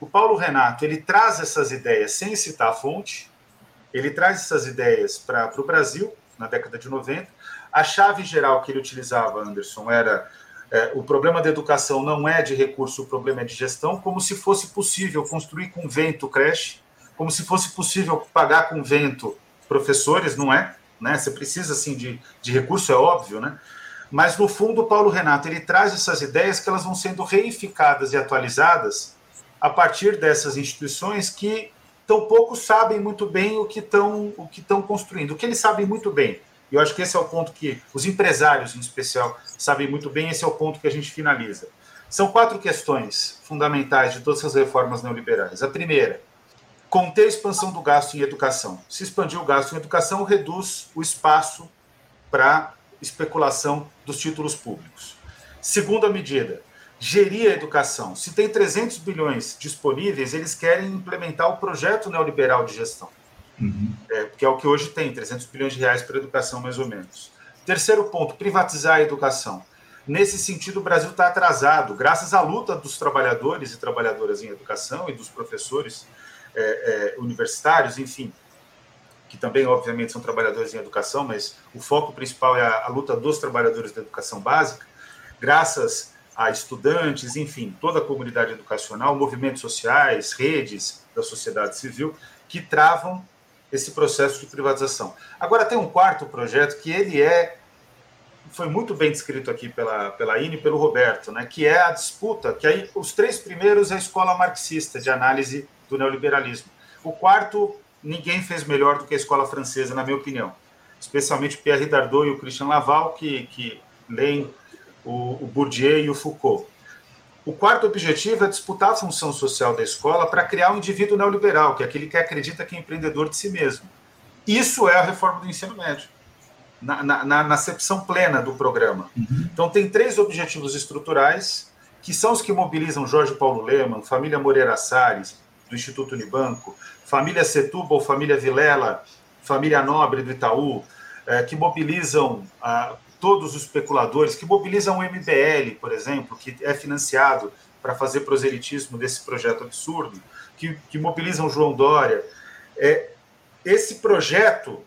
O Paulo Renato ele traz essas ideias sem citar a fonte, ele traz essas ideias para o Brasil na década de 90. A chave geral que ele utilizava, Anderson, era é, o problema da educação não é de recurso, o problema é de gestão, como se fosse possível construir com vento creche, como se fosse possível pagar com vento professores, não é? Né? Você precisa assim de, de recurso, é óbvio, né? Mas no fundo, o Paulo Renato ele traz essas ideias que elas vão sendo reificadas e atualizadas a partir dessas instituições que tão pouco sabem muito bem o que estão o que estão construindo. O que eles sabem muito bem. E eu acho que esse é o ponto que os empresários, em especial, sabem muito bem. Esse é o ponto que a gente finaliza. São quatro questões fundamentais de todas as reformas neoliberais. A primeira, conter a expansão do gasto em educação. Se expandir o gasto em educação, reduz o espaço para especulação dos títulos públicos. Segunda medida, gerir a educação. Se tem 300 bilhões disponíveis, eles querem implementar o projeto neoliberal de gestão, uhum. é, que é o que hoje tem, 300 bilhões de reais para a educação, mais ou menos. Terceiro ponto, privatizar a educação. Nesse sentido, o Brasil está atrasado, graças à luta dos trabalhadores e trabalhadoras em educação e dos professores é, é, universitários, enfim, que também, obviamente, são trabalhadores em educação, mas o foco principal é a, a luta dos trabalhadores da educação básica, graças a estudantes, enfim, toda a comunidade educacional, movimentos sociais, redes da sociedade civil, que travam esse processo de privatização. Agora, tem um quarto projeto que ele é foi muito bem descrito aqui pela, pela INE e pelo Roberto, né, que é a disputa, que aí os três primeiros é a escola marxista de análise do neoliberalismo. O quarto ninguém fez melhor do que a escola francesa, na minha opinião. Especialmente Pierre Dardot e o Christian Laval, que, que leem o, o Bourdieu e o Foucault. O quarto objetivo é disputar a função social da escola para criar um indivíduo neoliberal, que é aquele que acredita que é empreendedor de si mesmo. Isso é a reforma do ensino médio, na, na, na acepção plena do programa. Uhum. Então, tem três objetivos estruturais, que são os que mobilizam Jorge Paulo Leman, família Moreira Salles, do Instituto Unibanco, família Setúbal, família Vilela, família Nobre do Itaú, é, que mobilizam ah, todos os especuladores, que mobilizam o MBL, por exemplo, que é financiado para fazer proselitismo desse projeto absurdo, que, que mobilizam João Dória. É, esse projeto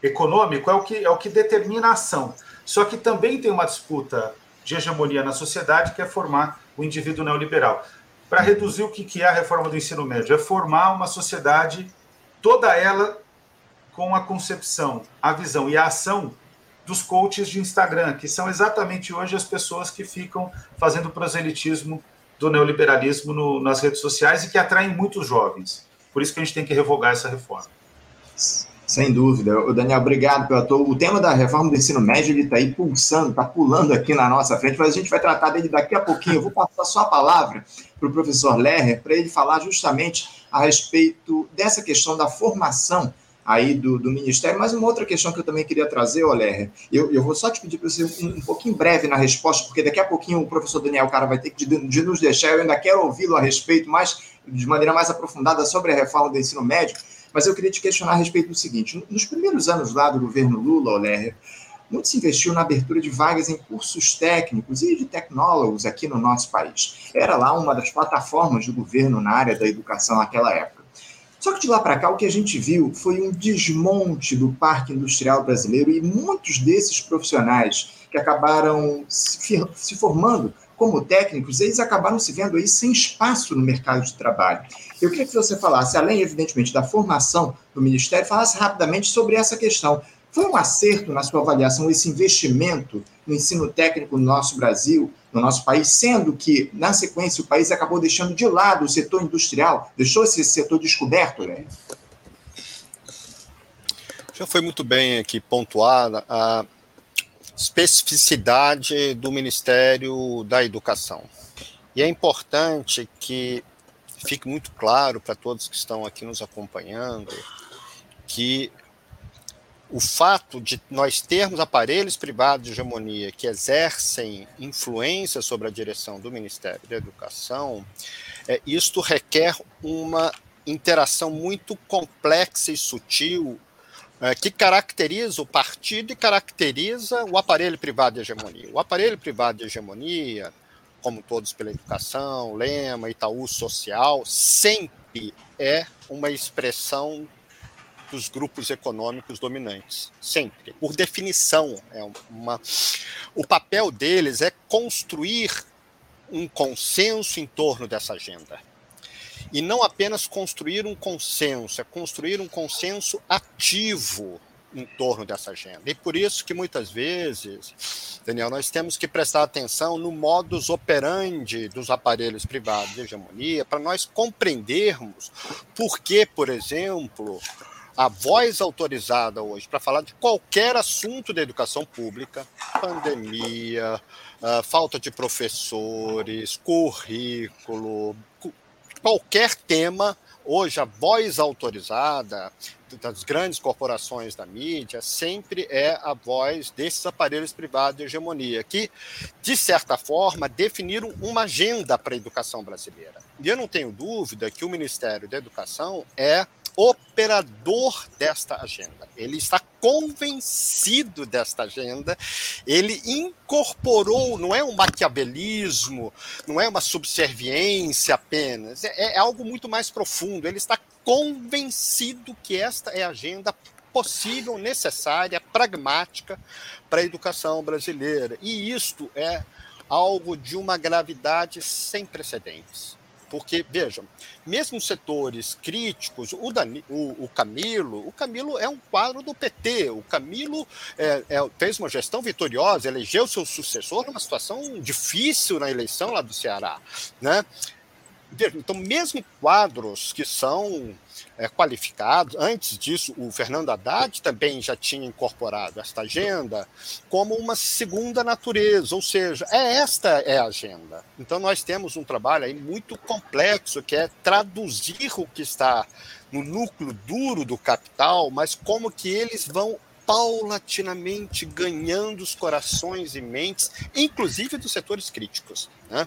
econômico é o, que, é o que determina a ação. Só que também tem uma disputa de hegemonia na sociedade, que é formar o indivíduo neoliberal para reduzir o que é a reforma do ensino médio, é formar uma sociedade, toda ela com a concepção, a visão e a ação dos coaches de Instagram, que são exatamente hoje as pessoas que ficam fazendo proselitismo do neoliberalismo no, nas redes sociais e que atraem muitos jovens. Por isso que a gente tem que revogar essa reforma. Sem dúvida. O Daniel, obrigado pela tua. O tema da reforma do ensino médio está aí pulsando, está pulando aqui na nossa frente, mas a gente vai tratar dele daqui a pouquinho. Eu vou passar só a palavra para o professor Lerner para ele falar justamente a respeito dessa questão da formação aí do, do Ministério. Mas uma outra questão que eu também queria trazer, Lerner, eu, eu vou só te pedir para você um, um pouquinho breve na resposta, porque daqui a pouquinho o professor Daniel Cara vai ter que de, de nos deixar, eu ainda quero ouvi-lo a respeito, mais de maneira mais aprofundada sobre a reforma do ensino médio. Mas eu queria te questionar a respeito do seguinte: nos primeiros anos lá do governo Lula, Oler, muito se investiu na abertura de vagas em cursos técnicos e de tecnólogos aqui no nosso país. Era lá uma das plataformas do governo na área da educação naquela época. Só que de lá para cá, o que a gente viu foi um desmonte do parque industrial brasileiro e muitos desses profissionais que acabaram se formando como técnicos, eles acabaram se vendo aí sem espaço no mercado de trabalho. Eu queria que você falasse, além, evidentemente, da formação do Ministério, falasse rapidamente sobre essa questão. Foi um acerto, na sua avaliação, esse investimento no ensino técnico no nosso Brasil, no nosso país, sendo que, na sequência, o país acabou deixando de lado o setor industrial, deixou esse setor descoberto, né? Já foi muito bem aqui pontuada a especificidade do Ministério da Educação. E é importante que fique muito claro para todos que estão aqui nos acompanhando que o fato de nós termos aparelhos privados de hegemonia que exercem influência sobre a direção do Ministério da Educação, é, isto requer uma interação muito complexa e sutil é, que caracteriza o partido e caracteriza o aparelho privado de hegemonia. O aparelho privado de hegemonia, como todos pela educação, Lema, Itaú Social, sempre é uma expressão dos grupos econômicos dominantes, sempre. Por definição, é uma o papel deles é construir um consenso em torno dessa agenda. E não apenas construir um consenso, é construir um consenso ativo em torno dessa agenda. E por isso que muitas vezes, Daniel, nós temos que prestar atenção no modus operandi dos aparelhos privados de hegemonia para nós compreendermos por que, por exemplo, a voz autorizada hoje para falar de qualquer assunto da educação pública, pandemia, uh, falta de professores, currículo, qualquer tema, hoje a voz autorizada das grandes corporações da mídia sempre é a voz desses aparelhos privados de hegemonia, que, de certa forma, definiram uma agenda para a educação brasileira. E eu não tenho dúvida que o Ministério da Educação é operador desta agenda. Ele está convencido desta agenda, ele incorporou, não é um maquiavelismo, não é uma subserviência apenas, é, é algo muito mais profundo. Ele está convencido que esta é a agenda possível, necessária, pragmática para a educação brasileira. E isto é algo de uma gravidade sem precedentes. Porque, vejam, mesmo setores críticos, o, Dani, o, o, Camilo, o Camilo é um quadro do PT. O Camilo é, é, fez uma gestão vitoriosa, elegeu seu sucessor numa situação difícil na eleição lá do Ceará. Né? Então, mesmo quadros que são é, qualificados, antes disso, o Fernando Haddad também já tinha incorporado esta agenda como uma segunda natureza, ou seja, é esta é a agenda. Então, nós temos um trabalho aí muito complexo, que é traduzir o que está no núcleo duro do capital, mas como que eles vão paulatinamente ganhando os corações e mentes, inclusive dos setores críticos. Né?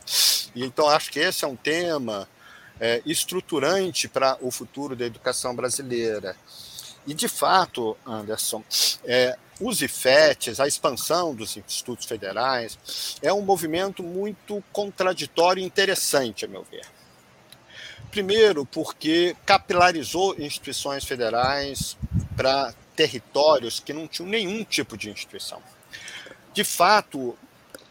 E então acho que esse é um tema é, estruturante para o futuro da educação brasileira. E, de fato, Anderson, é, os IFETs, a expansão dos institutos federais, é um movimento muito contraditório e interessante, a meu ver. Primeiro, porque capilarizou instituições federais para territórios que não tinham nenhum tipo de instituição. De fato,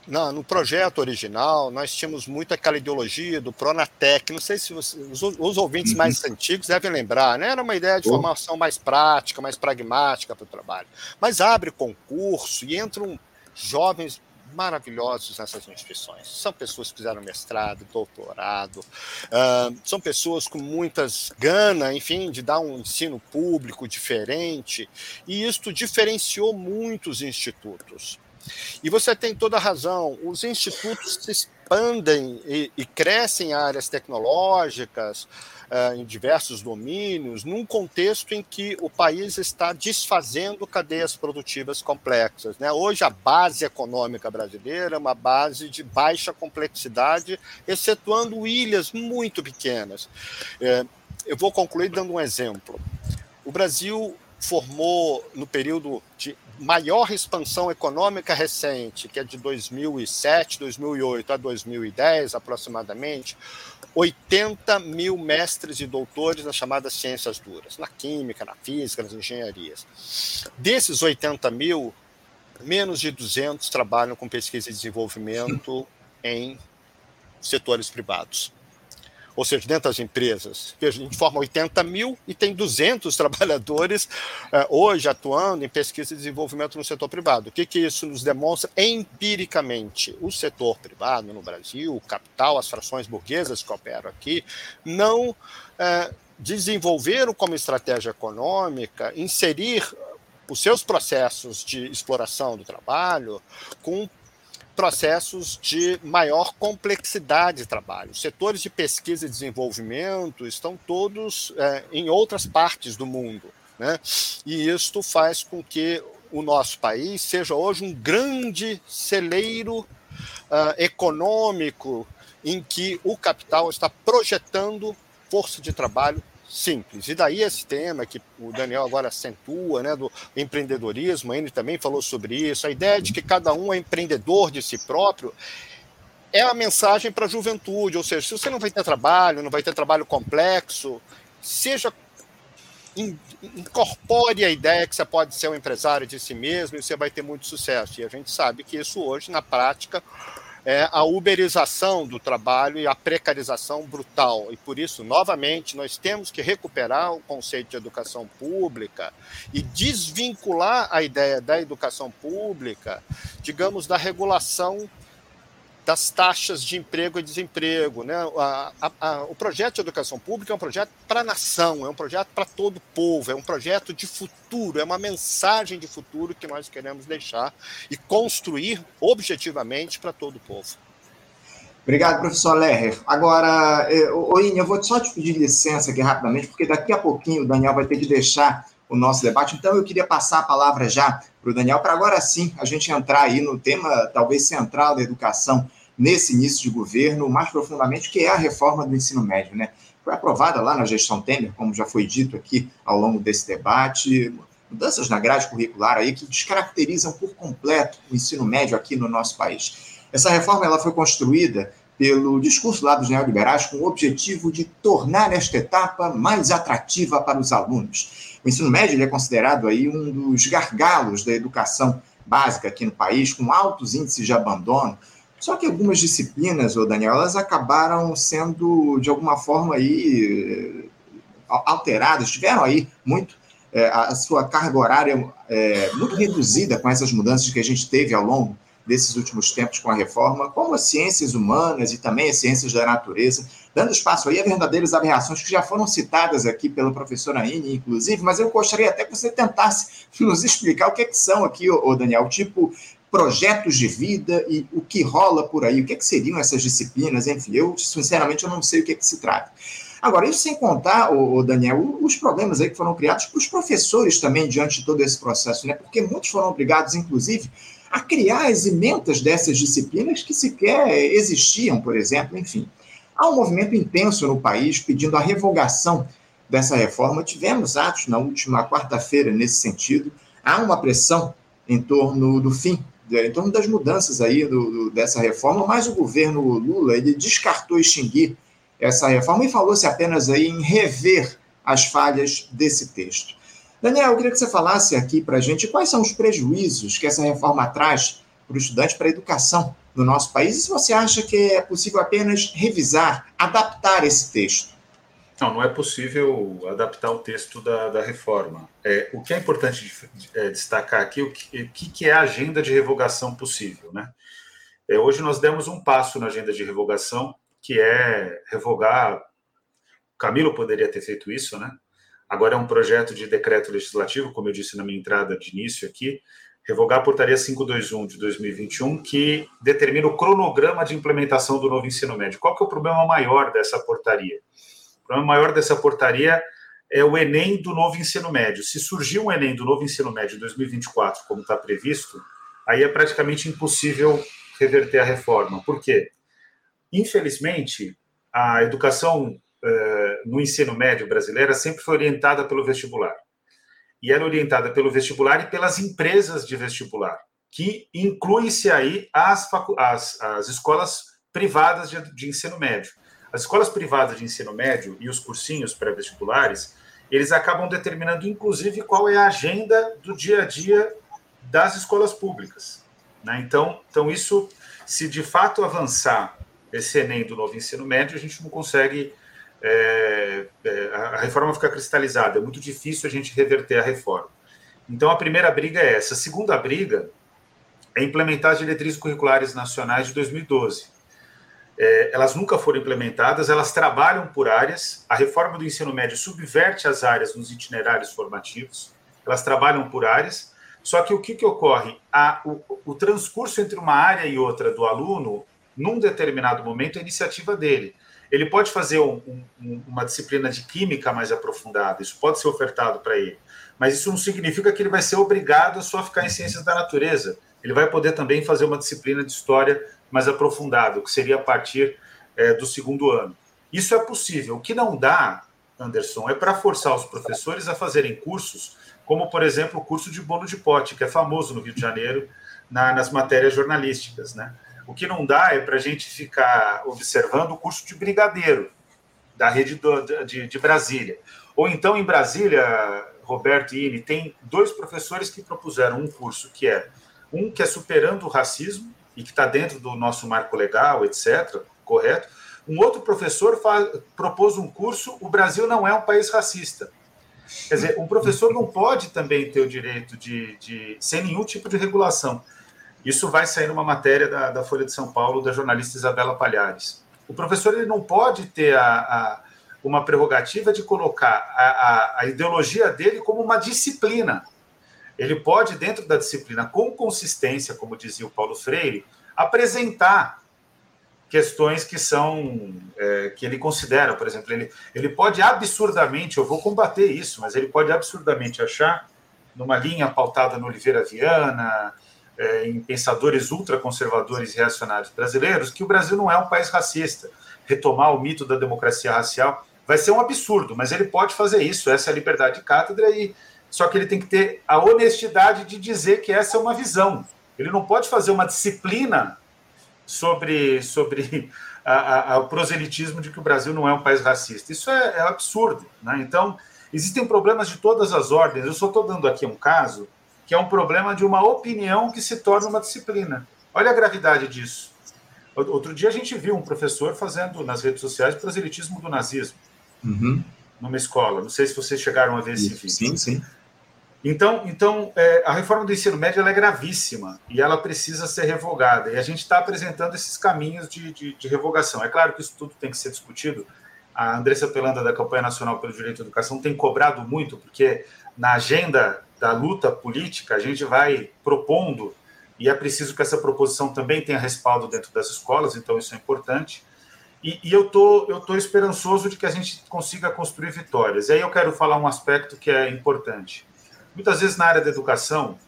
no, no projeto original, nós tínhamos muito aquela ideologia do Pronatec. Não sei se você, os, os, ouvintes uhum. mais antigos devem lembrar, né? Era uma ideia de formação mais prática, mais pragmática para o trabalho. Mas abre concurso e entram jovens maravilhosos nessas instituições. São pessoas que fizeram mestrado, doutorado, uh, são pessoas com muitas ganas, enfim, de dar um ensino público diferente, e isto diferenciou muitos institutos. E você tem toda a razão, os institutos se expandem e, e crescem em áreas tecnológicas, em diversos domínios, num contexto em que o país está desfazendo cadeias produtivas complexas. Né? Hoje, a base econômica brasileira é uma base de baixa complexidade, excetuando ilhas muito pequenas. Uh, eu vou concluir dando um exemplo. O Brasil formou, no período de maior expansão econômica recente, que é de 2007, 2008 a 2010 aproximadamente, 80 mil mestres e doutores nas chamadas ciências duras, na química, na física, nas engenharias. Desses 80 mil, menos de 200 trabalham com pesquisa e desenvolvimento em setores privados ou seja, dentro das empresas. A gente forma 80 mil e tem 200 trabalhadores uh, hoje atuando em pesquisa e desenvolvimento no setor privado. O que, que isso nos demonstra empiricamente? O setor privado no Brasil, o capital, as frações burguesas que operam aqui, não uh, desenvolveram como estratégia econômica inserir os seus processos de exploração do trabalho com processos de maior complexidade de trabalho. Os setores de pesquisa e desenvolvimento estão todos é, em outras partes do mundo. Né? E isto faz com que o nosso país seja hoje um grande celeiro uh, econômico em que o capital está projetando força de trabalho simples. E daí esse tema que o Daniel agora acentua, né, do empreendedorismo, ele também falou sobre isso, a ideia de que cada um é empreendedor de si próprio, é a mensagem para a juventude, ou seja, se você não vai ter trabalho, não vai ter trabalho complexo, seja incorpore a ideia que você pode ser um empresário de si mesmo e você vai ter muito sucesso. E a gente sabe que isso hoje, na prática, é a uberização do trabalho e a precarização brutal. E por isso, novamente, nós temos que recuperar o conceito de educação pública e desvincular a ideia da educação pública, digamos, da regulação das taxas de emprego e desemprego. Né? A, a, a, o projeto de educação pública é um projeto para a nação, é um projeto para todo o povo, é um projeto de futuro, é uma mensagem de futuro que nós queremos deixar e construir objetivamente para todo o povo. Obrigado, professor Lerrer. Agora, eh, Oine, eu vou só te pedir licença aqui rapidamente, porque daqui a pouquinho o Daniel vai ter que deixar o nosso debate. Então, eu queria passar a palavra já para o Daniel, para agora sim a gente entrar aí no tema talvez central da educação nesse início de governo, mais profundamente, que é a reforma do ensino médio, né? Foi aprovada lá na gestão Temer, como já foi dito aqui ao longo desse debate, mudanças na grade curricular aí que descaracterizam por completo o ensino médio aqui no nosso país. Essa reforma ela foi construída pelo discurso lá dos neoliberais com o objetivo de tornar esta etapa mais atrativa para os alunos. O ensino médio é considerado aí um dos gargalos da educação básica aqui no país, com altos índices de abandono, só que algumas disciplinas, ô Daniel, elas acabaram sendo, de alguma forma, aí, alteradas, tiveram aí muito é, a sua carga horária é, muito reduzida com essas mudanças que a gente teve ao longo desses últimos tempos com a reforma, como as ciências humanas e também as ciências da natureza, dando espaço aí a verdadeiras aberrações que já foram citadas aqui pela professora Ine, inclusive, mas eu gostaria até que você tentasse nos explicar o que, é que são aqui, ô, Daniel, tipo projetos de vida e o que rola por aí, o que, é que seriam essas disciplinas, enfim, eu, sinceramente, eu não sei o que, é que se trata. Agora, isso sem contar, o Daniel, os problemas aí que foram criados para os professores também diante de todo esse processo, né? Porque muitos foram obrigados, inclusive, a criar as emendas dessas disciplinas que sequer existiam, por exemplo, enfim. Há um movimento intenso no país pedindo a revogação dessa reforma. Tivemos atos na última quarta-feira nesse sentido. Há uma pressão em torno do fim em torno das mudanças aí do, do, dessa reforma, mas o governo Lula ele descartou extinguir essa reforma e falou-se apenas aí em rever as falhas desse texto. Daniel, eu queria que você falasse aqui para a gente quais são os prejuízos que essa reforma traz para o estudante, para a educação no nosso país, e se você acha que é possível apenas revisar, adaptar esse texto. Não, não é possível adaptar o texto da, da reforma. É, o que é importante de, é, destacar aqui o que, que, é a agenda de revogação possível. Né? É, hoje nós demos um passo na agenda de revogação, que é revogar. Camilo poderia ter feito isso, né? Agora é um projeto de decreto legislativo, como eu disse na minha entrada de início aqui, revogar a portaria 521 de 2021, que determina o cronograma de implementação do novo ensino médio. Qual que é o problema maior dessa portaria? Problema maior dessa portaria é o Enem do novo ensino médio. Se surgir um Enem do novo ensino médio em 2024, como está previsto, aí é praticamente impossível reverter a reforma. Por quê? Infelizmente, a educação eh, no ensino médio brasileira sempre foi orientada pelo vestibular. E era orientada pelo vestibular e pelas empresas de vestibular, que inclui-se aí as, as, as escolas privadas de, de ensino médio. As escolas privadas de ensino médio e os cursinhos pré-vestibulares, eles acabam determinando, inclusive, qual é a agenda do dia a dia das escolas públicas. Né? Então, então, isso, se de fato avançar esse Enem do novo ensino médio, a gente não consegue. É, é, a reforma fica cristalizada, é muito difícil a gente reverter a reforma. Então, a primeira briga é essa. A segunda briga é implementar as diretrizes curriculares nacionais de 2012 é, elas nunca foram implementadas, elas trabalham por áreas. A reforma do ensino médio subverte as áreas nos itinerários formativos, elas trabalham por áreas, Só que o que, que ocorre? A, o, o transcurso entre uma área e outra do aluno, num determinado momento, é iniciativa dele. Ele pode fazer um, um, uma disciplina de química mais aprofundada, isso pode ser ofertado para ele, mas isso não significa que ele vai ser obrigado a só ficar em ciências da natureza. Ele vai poder também fazer uma disciplina de história mais aprofundada, o que seria a partir é, do segundo ano. Isso é possível. O que não dá, Anderson, é para forçar os professores a fazerem cursos, como, por exemplo, o curso de bolo de pote, que é famoso no Rio de Janeiro na, nas matérias jornalísticas. Né? O que não dá é para a gente ficar observando o curso de brigadeiro da rede do, de, de, Brasília. Ou então, em Brasília, Roberto e Ine, tem dois professores que propuseram um curso que é um que é superando o racismo e que está dentro do nosso marco legal, etc., correto? Um outro professor faz, propôs um curso: O Brasil não é um país racista. Quer dizer, um professor não pode também ter o direito de, de sem nenhum tipo de regulação. Isso vai sair numa matéria da, da Folha de São Paulo, da jornalista Isabela Palhares. O professor ele não pode ter a, a uma prerrogativa de colocar a, a, a ideologia dele como uma disciplina. Ele pode, dentro da disciplina, com consistência, como dizia o Paulo Freire, apresentar questões que são é, que ele considera, por exemplo, ele, ele pode absurdamente, eu vou combater isso, mas ele pode absurdamente achar, numa linha pautada no Oliveira Viana, é, em pensadores ultraconservadores e reacionários brasileiros, que o Brasil não é um país racista. Retomar o mito da democracia racial vai ser um absurdo, mas ele pode fazer isso, essa é a liberdade de cátedra, e só que ele tem que ter a honestidade de dizer que essa é uma visão. Ele não pode fazer uma disciplina sobre, sobre a, a, o proselitismo de que o Brasil não é um país racista. Isso é, é absurdo. Né? Então, existem problemas de todas as ordens. Eu só estou dando aqui um caso que é um problema de uma opinião que se torna uma disciplina. Olha a gravidade disso. Outro dia a gente viu um professor fazendo nas redes sociais proselitismo do nazismo uhum. numa escola. Não sei se vocês chegaram a ver esse vídeo. Sim, sim. Então, então é, a reforma do ensino médio é gravíssima e ela precisa ser revogada. E a gente está apresentando esses caminhos de, de, de, revogação. É claro que isso tudo tem que ser discutido. A Andressa Pelanda, da Campanha Nacional pelo Direito à Educação, tem cobrado muito, porque na agenda da luta política a gente vai propondo, e é preciso que essa proposição também tenha respaldo dentro das escolas, então isso é importante. E, e, eu tô, eu tô esperançoso de que a gente consiga construir vitórias. E aí eu quero falar um aspecto que é importante. Muitas vezes na área da educação,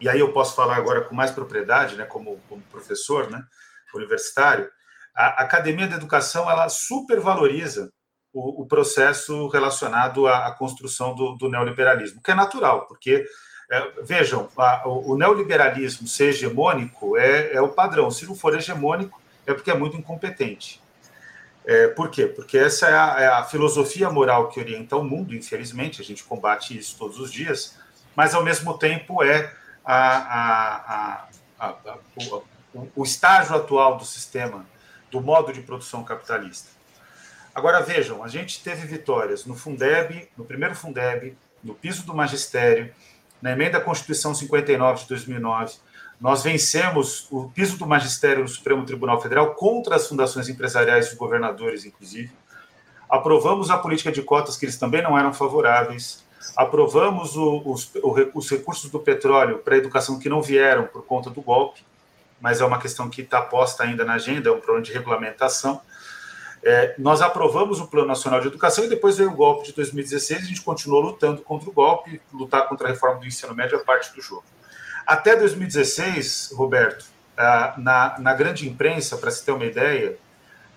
e aí eu posso falar agora com mais propriedade, né, como, como professor né, universitário, a academia da educação ela supervaloriza o, o processo relacionado à, à construção do, do, neoliberalismo, que é natural, porque, é, vejam, a, o, o, neoliberalismo ser hegemônico é, é o padrão, se não for hegemônico, é porque é muito incompetente. É, por quê? Porque essa é a, é a, filosofia moral que orienta o mundo, infelizmente, a gente combate isso todos os dias, mas ao mesmo tempo é a, a, o, o estágio atual do sistema, do modo de produção capitalista. Agora vejam, a gente teve vitórias no Fundeb, no primeiro Fundeb, no piso do magistério, na emenda à Constituição 59 de 2009, nós vencemos o piso do magistério no Supremo Tribunal Federal contra as fundações empresariais e governadores, inclusive. Aprovamos a política de cotas, que eles também não eram favoráveis. Aprovamos o, os, os, recursos do petróleo para a educação que não vieram por conta do golpe, mas é uma questão que está posta ainda na agenda, é um problema de regulamentação. É, nós aprovamos o Plano Nacional de Educação e depois veio o golpe de 2016 a gente continuou lutando contra o golpe, lutar contra a reforma do ensino médio é parte do jogo. Até 2016, Roberto, na, na grande imprensa, para se ter uma ideia,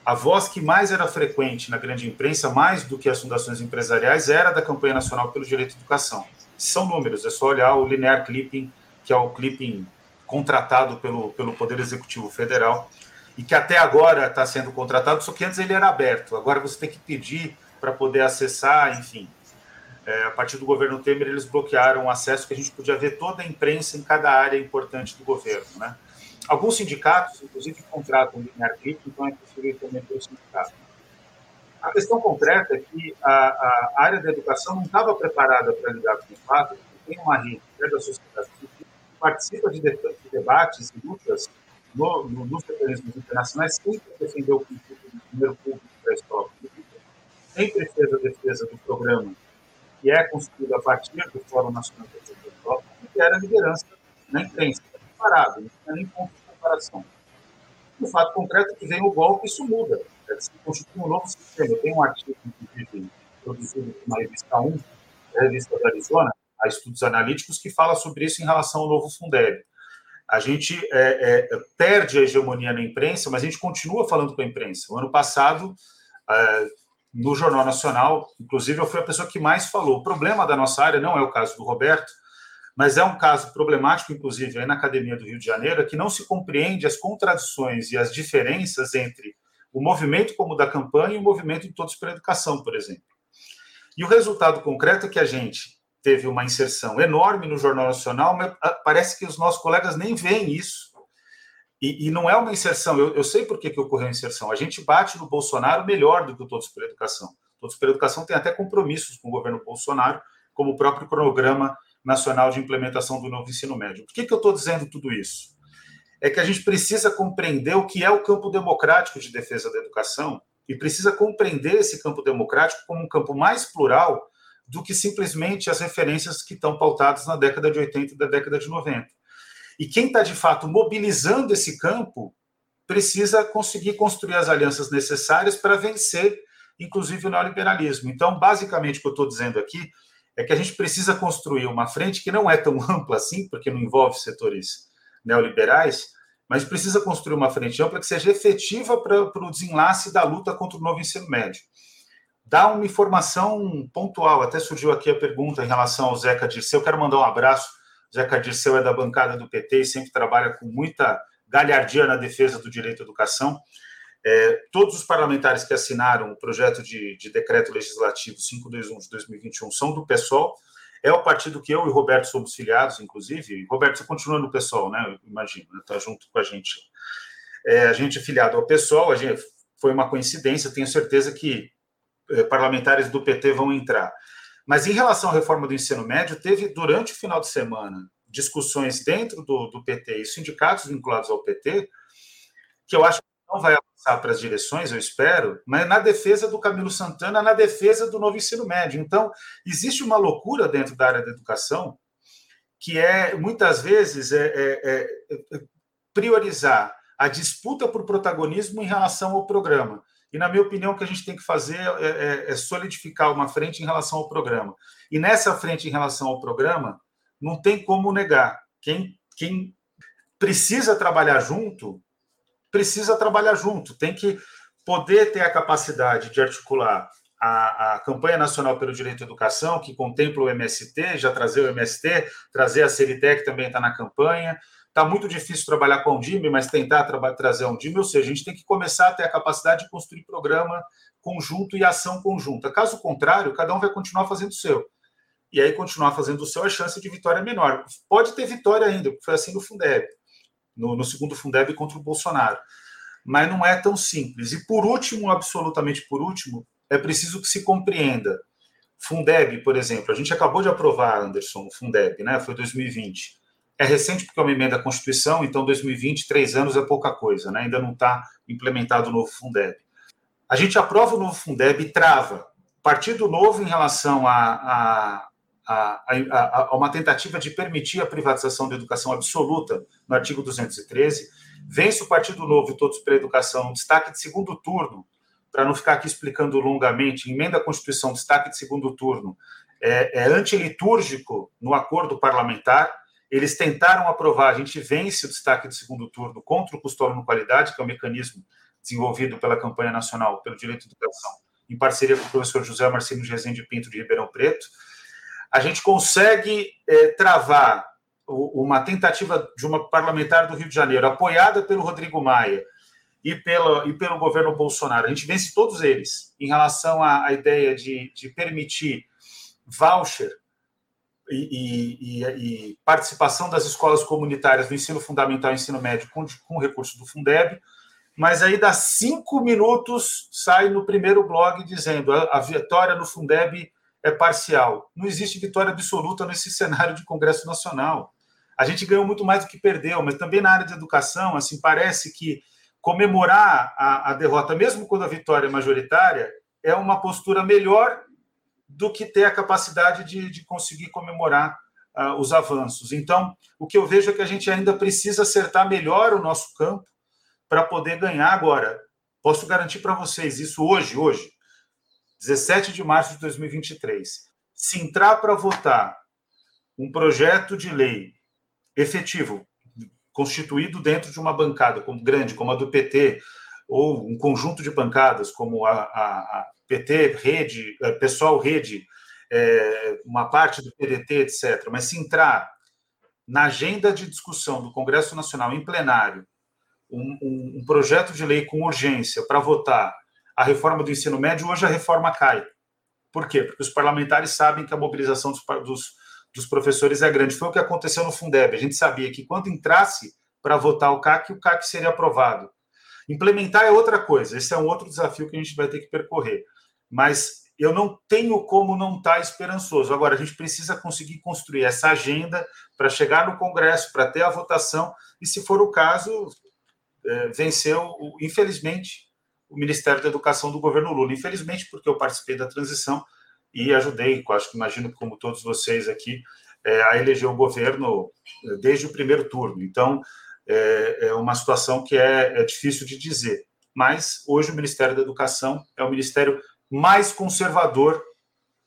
a voz que mais era frequente na grande imprensa, mais do que as fundações empresariais, era da campanha nacional pelo direito à educação. São números, é só olhar o linear clipping, que é o clipping contratado pelo, pelo Poder Executivo Federal, e que até agora está sendo contratado, só que antes ele era aberto, agora você tem que pedir para poder acessar, enfim. É, a partir do governo Temer, eles bloquearam o acesso que a gente podia ver toda a imprensa em cada área importante do governo. Né? Alguns sindicatos, inclusive, contratam linear clip, então é possível também ter o sindicato. A questão concreta é que a, a área da educação não estava preparada para lidar com o fato que tem uma rede né, da sociedade que participa de, de debates e lutas no, no, nos mecanismos internacionais, sempre defendeu o princípio do primeiro público da escola sempre fez a defesa do programa que é construído a partir do Fórum Nacional de Escola, que era a liderança na imprensa. Parado, não tinha nem ponto de comparação. No fato concreto é que vem o golpe, isso muda. Se constitui um novo sistema. Tem um artigo, inclusive, produzido na revista 1, a revista da Arizona, a Estudos Analíticos, que fala sobre isso em relação ao novo Fundeb. A gente é, é, perde a hegemonia na imprensa, mas a gente continua falando com a imprensa. O ano passado, é, no Jornal Nacional, inclusive eu fui a pessoa que mais falou. O problema da nossa área não é o caso do Roberto, mas é um caso problemático, inclusive, aí na Academia do Rio de Janeiro, que não se compreende as contradições e as diferenças entre o movimento como da campanha e o movimento em Todos pela Educação, por exemplo. E o resultado concreto é que a gente teve uma inserção enorme no Jornal Nacional, mas ah, parece que os nossos colegas nem veem isso. E, e não é uma inserção, eu, eu sei por que, que ocorreu a inserção. A gente bate no Bolsonaro melhor do que o Todos pela Educação. Todos pela Educação tem até compromissos com o governo Bolsonaro, como o próprio cronograma nacional de implementação do novo ensino médio. Por que, que eu estou dizendo tudo isso? É que a gente precisa compreender o que é o campo democrático de defesa da educação e precisa compreender esse campo democrático como um campo mais plural do que simplesmente as referências que estão pautadas na década de 80 e da década de 90. E quem está, de fato, mobilizando esse campo precisa conseguir construir as alianças necessárias para vencer, inclusive, o neoliberalismo. Então, basicamente, o que eu estou dizendo aqui é que a gente precisa construir uma frente que não é tão ampla assim, porque não envolve setores neoliberais, mas precisa construir uma frente ampla que seja efetiva para o desenlace da luta contra o novo ensino médio. Dá uma informação pontual, até surgiu aqui a pergunta em relação ao Zeca Dirceu, eu quero mandar um abraço, o Zeca Dirceu é da bancada do PT e sempre trabalha com muita galhardia na defesa do direito à educação, é, todos os parlamentares que assinaram o projeto de, de, decreto legislativo 521 de 2021 são do PSOL. É o partido que eu e Roberto somos filiados, inclusive. Roberto, você continua no PSOL, né? Eu imagino, está né? junto com a gente. É, a gente é filiado ao PSOL, a gente, foi uma coincidência, tenho certeza que é, parlamentares do PT vão entrar. Mas em relação à reforma do ensino médio, teve durante o final de semana discussões dentro do, do PT e sindicatos vinculados ao PT, que eu acho não vai avançar para as direções, eu espero, mas na defesa do Camilo Santana, na defesa do novo ensino médio. Então, existe uma loucura dentro da área da educação que é, muitas vezes, é, é, é priorizar a disputa por protagonismo em relação ao programa. E, na minha opinião, o que a gente tem que fazer é, é, é solidificar uma frente em relação ao programa. E nessa frente em relação ao programa, não tem como negar. Quem, quem precisa trabalhar junto precisa trabalhar junto, tem que poder ter a capacidade de articular a, a, campanha nacional pelo direito à educação, que contempla o MST, já trazer o MST, trazer a que também está na campanha. Está muito difícil trabalhar com o DIME, mas tentar trazer um DIME, ou seja, a gente tem que começar a ter a capacidade de construir programa conjunto e ação conjunta. Caso contrário, cada um vai continuar fazendo o seu. E aí, continuar fazendo o seu, a chance de vitória é menor. Pode ter vitória ainda, porque foi assim no Fundeb no, no segundo Fundeb contra o Bolsonaro. Mas não é tão simples. E por último, absolutamente por último, é preciso que se compreenda. Fundeb, por exemplo, a gente acabou de aprovar, Anderson, o Fundeb, né? Foi 2020. É recente porque é uma emenda à Constituição, então 2020, três anos é pouca coisa, né? Ainda não está implementado o novo Fundeb. A gente aprova o novo Fundeb e trava. Partido Novo, em relação a, a, a, a, a, uma tentativa de permitir a privatização da educação absoluta no artigo 213. Vence o Partido Novo e Todos pela Educação, destaque de segundo turno, para não ficar aqui explicando longamente, emenda à Constituição, destaque de segundo turno, é, é antilitúrgico no acordo parlamentar. Eles tentaram aprovar, a gente vence o destaque de segundo turno contra o custódio qualidade, que é o um mecanismo desenvolvido pela campanha nacional pelo direito à educação, em parceria com o professor José Marcelino de Rezende Pinto de Ribeirão Preto a gente consegue é, travar uma tentativa de uma parlamentar do Rio de Janeiro, apoiada pelo Rodrigo Maia e, pela, e pelo governo Bolsonaro. A gente vence todos eles em relação à, à ideia de, de, permitir voucher e, e, e, participação das escolas comunitárias do ensino fundamental e ensino médio com, com recurso do Fundeb. Mas aí, dá cinco minutos, sai no primeiro blog dizendo a, a vitória no Fundeb é parcial. Não existe vitória absoluta nesse cenário de Congresso Nacional. A gente ganhou muito mais do que perdeu, mas também na área de educação, assim, parece que comemorar a, a derrota, mesmo quando a vitória é majoritária, é uma postura melhor do que ter a capacidade de, de conseguir comemorar uh, os avanços. Então, o que eu vejo é que a gente ainda precisa acertar melhor o nosso campo para poder ganhar agora. Posso garantir para vocês isso hoje, hoje, 17 de março de 2023. Se entrar para votar um projeto de lei efetivo, constituído dentro de uma bancada como grande, como a do PT, ou um conjunto de bancadas, como a, a, a PT, Rede, eh, Pessoal Rede, é, uma parte do PDT, etc. Mas se entrar na agenda de discussão do Congresso Nacional em plenário um, um, um projeto de lei com urgência para votar a reforma do ensino médio, hoje a reforma cai. Por quê? Porque os parlamentares sabem que a mobilização dos, dos, dos professores é grande. Foi o que aconteceu no Fundeb. A gente sabia que quando entrasse para votar o CAC, o CAC seria aprovado. Implementar é outra coisa. Esse é um outro desafio que a gente vai ter que percorrer. Mas eu não tenho como não estar tá esperançoso. Agora, a gente precisa conseguir construir essa agenda para chegar no Congresso, para ter a votação, e, se for o caso, é, venceu, infelizmente, o Ministério da Educação do governo Lula. Infelizmente, porque eu participei da transição e ajudei, acho que imagino como todos vocês aqui, é, a eleger o governo é, desde o primeiro turno. Então, é, é uma situação que é, é difícil de dizer. Mas hoje o Ministério da Educação é o ministério mais conservador,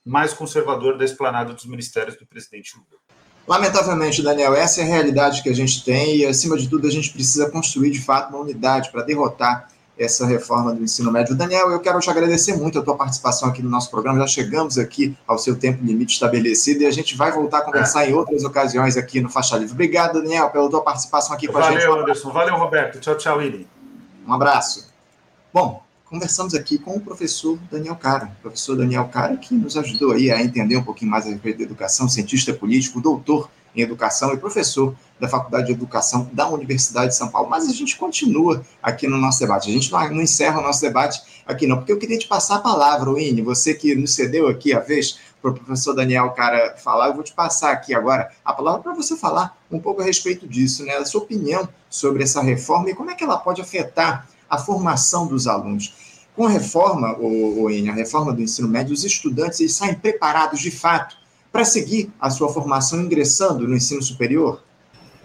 mais conservador da esplanada dos ministérios do presidente Lula. Lamentavelmente, Daniel, essa é a realidade que a gente tem e, acima de tudo, a gente precisa construir, de fato, uma unidade para derrotar essa reforma do ensino médio. Daniel, eu quero te agradecer muito a tua participação aqui no nosso programa. Já chegamos aqui ao seu tempo limite estabelecido e a gente vai voltar a conversar é. em outras ocasiões aqui no Faixa Livre. Obrigado, Daniel, pela tua participação aqui com Valeu, a gente. Valeu, Anderson. Valeu, Roberto. Tchau, tchau, Ili. Um abraço. Bom, conversamos aqui com o professor Daniel Cara. O professor Daniel Cara que nos ajudou aí a entender um pouquinho mais a respeito da educação, cientista político, doutor em educação e professor da Faculdade de Educação da Universidade de São Paulo. Mas a gente continua aqui no nosso debate. A gente não, encerra o nosso debate aqui não, porque eu queria te passar a palavra, Winnie, você que nos cedeu aqui a vez para o professor Daniel Cara falar, eu vou te passar aqui agora a palavra para você falar um pouco a respeito disso, né? A sua opinião sobre essa reforma e como é que ela pode afetar a formação dos alunos. Com a reforma, o, a reforma do ensino médio, os estudantes eles saem preparados de fato para seguir a sua formação ingressando no ensino superior?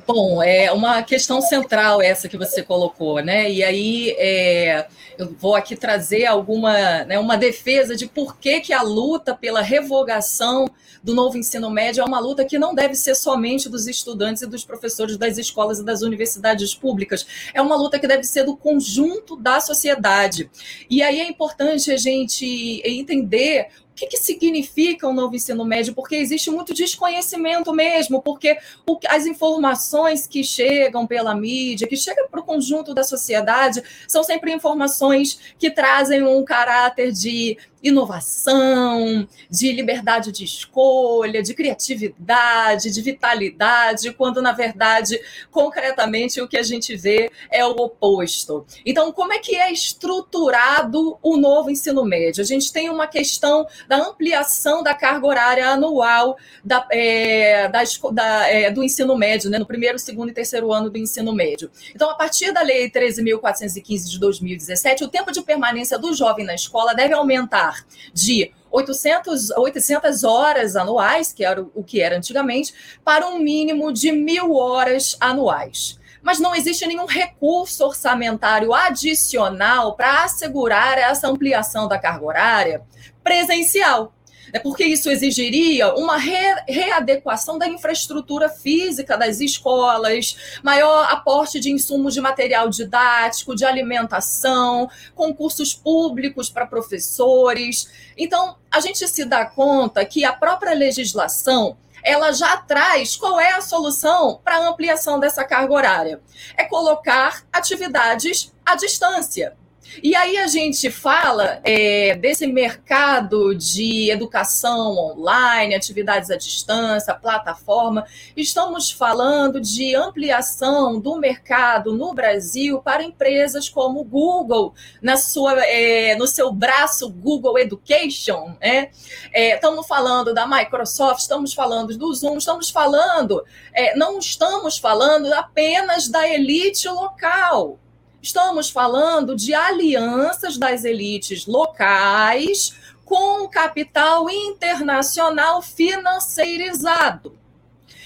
Bom, é uma questão central essa que você colocou, né? E aí é, eu vou aqui trazer alguma, né, uma defesa de por que, que a luta pela revogação do novo ensino médio é uma luta que não deve ser somente dos estudantes e dos professores das escolas e das universidades públicas. É uma luta que deve ser do conjunto da sociedade. E aí é importante a gente entender o que, que, significa o novo ensino médio, porque existe muito desconhecimento mesmo, porque o, as informações que chegam pela mídia, que chegam para o conjunto da sociedade, são sempre informações que trazem um caráter de inovação, de liberdade de escolha, de criatividade, de vitalidade, quando na verdade, concretamente, o que a gente vê é o oposto. Então, como é que é estruturado o novo ensino médio? A gente tem uma questão da ampliação da carga horária anual da, é, da, da é, do ensino médio, né, no primeiro, segundo e terceiro ano do ensino médio. Então, a partir da Lei 13.415 de 2017, o tempo de permanência do jovem na escola deve aumentar de 800, 800 horas anuais, que era o que era antigamente, para um mínimo de mil horas anuais. Mas não existe nenhum recurso orçamentário adicional para assegurar essa ampliação da carga horária presencial é porque isso exigiria uma re readequação da infraestrutura física das escolas, maior aporte de insumos de material didático, de alimentação, concursos públicos para professores. Então, a gente se dá conta que a própria legislação ela já traz qual é a solução para a ampliação dessa carga horária. É colocar atividades à distância. E aí a gente fala é, desse mercado de educação online, atividades à distância, plataforma. Estamos falando de ampliação do mercado no Brasil para empresas como o Google, na sua, é, no seu braço Google Education. Né? É, estamos falando da Microsoft, estamos falando do Zoom, estamos falando, é, não estamos falando apenas da elite local Estamos falando de alianças das elites locais com capital internacional financeirizado.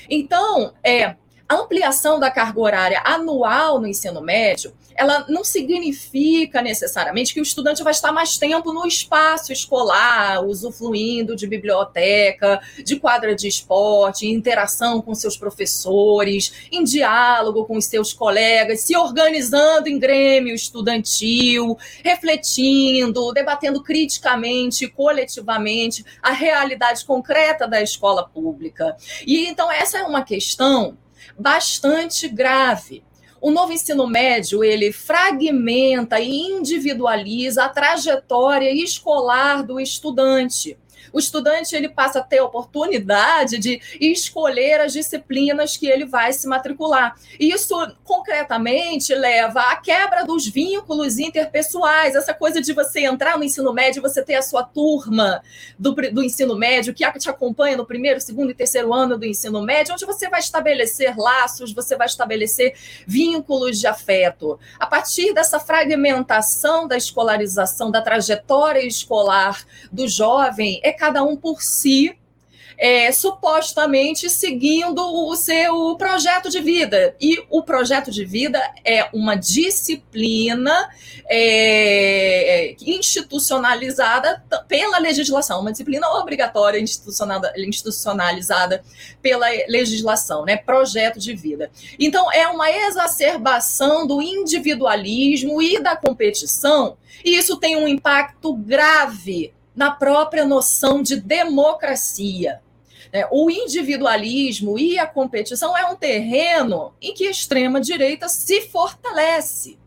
Então, é, a ampliação da carga horária anual no ensino médio ela não significa necessariamente que o estudante vai estar mais tempo no espaço escolar, usufruindo de biblioteca, de quadra de esporte, em interação com seus professores, em diálogo com os seus colegas, se organizando em grêmio estudantil, refletindo, debatendo criticamente, coletivamente a realidade concreta da escola pública. E então essa é uma questão bastante grave o novo ensino médio, ele fragmenta e individualiza a trajetória escolar do estudante o estudante ele passa a ter a oportunidade de escolher as disciplinas que ele vai se matricular. E isso, concretamente, leva à quebra dos vínculos interpessoais, essa coisa de você entrar no ensino médio, você ter a sua turma do, do ensino médio que te acompanha no primeiro, segundo e terceiro ano do ensino médio, onde você vai estabelecer laços, você vai estabelecer vínculos de afeto. A partir dessa fragmentação da escolarização, da trajetória escolar do jovem, é cada um por si, é, supostamente seguindo o seu projeto de vida. E o projeto de vida é uma disciplina é, institucionalizada pela legislação, uma disciplina obrigatória institucionalizada pela legislação, né? Projeto de vida. Então, é uma exacerbação do individualismo e da competição, e isso tem um impacto grave na própria noção de democracia. É, o individualismo e a competição é um terreno em que a extrema-direita se fortalece.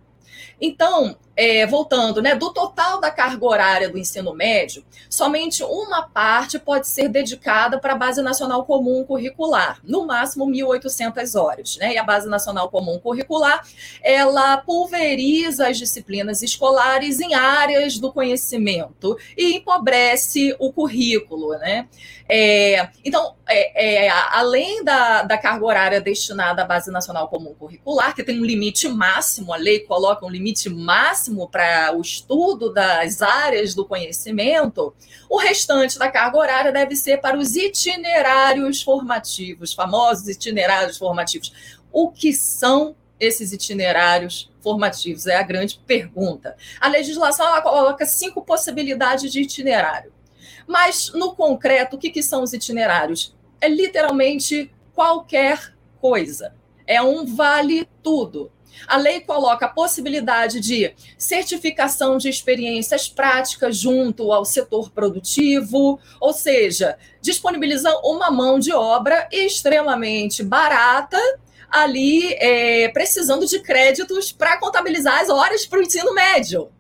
Então, é, voltando, né, do total da carga horária do ensino médio, somente uma parte pode ser dedicada para a Base Nacional Comum Curricular, no máximo 1.800 horas. Né? E a Base Nacional Comum Curricular, ela pulveriza as disciplinas escolares em áreas do conhecimento e empobrece o currículo. Né? É, então, é, é, além da, da carga horária destinada à Base Nacional Comum Curricular, que tem um limite máximo, a lei coloca um limite máximo máximo para o estudo das áreas do conhecimento, o restante da carga horária deve ser para os itinerários formativos, famosos itinerários formativos. O que são esses itinerários formativos? É a grande pergunta. A legislação ela coloca cinco possibilidades de itinerário. Mas, no concreto, o que, que são os itinerários? É literalmente qualquer coisa. É um vale tudo. A lei coloca a possibilidade de certificação de experiências práticas junto ao setor produtivo, ou seja, disponibiliza uma mão de obra extremamente barata ali é, precisando de créditos para contabilizar as horas para o ensino médio.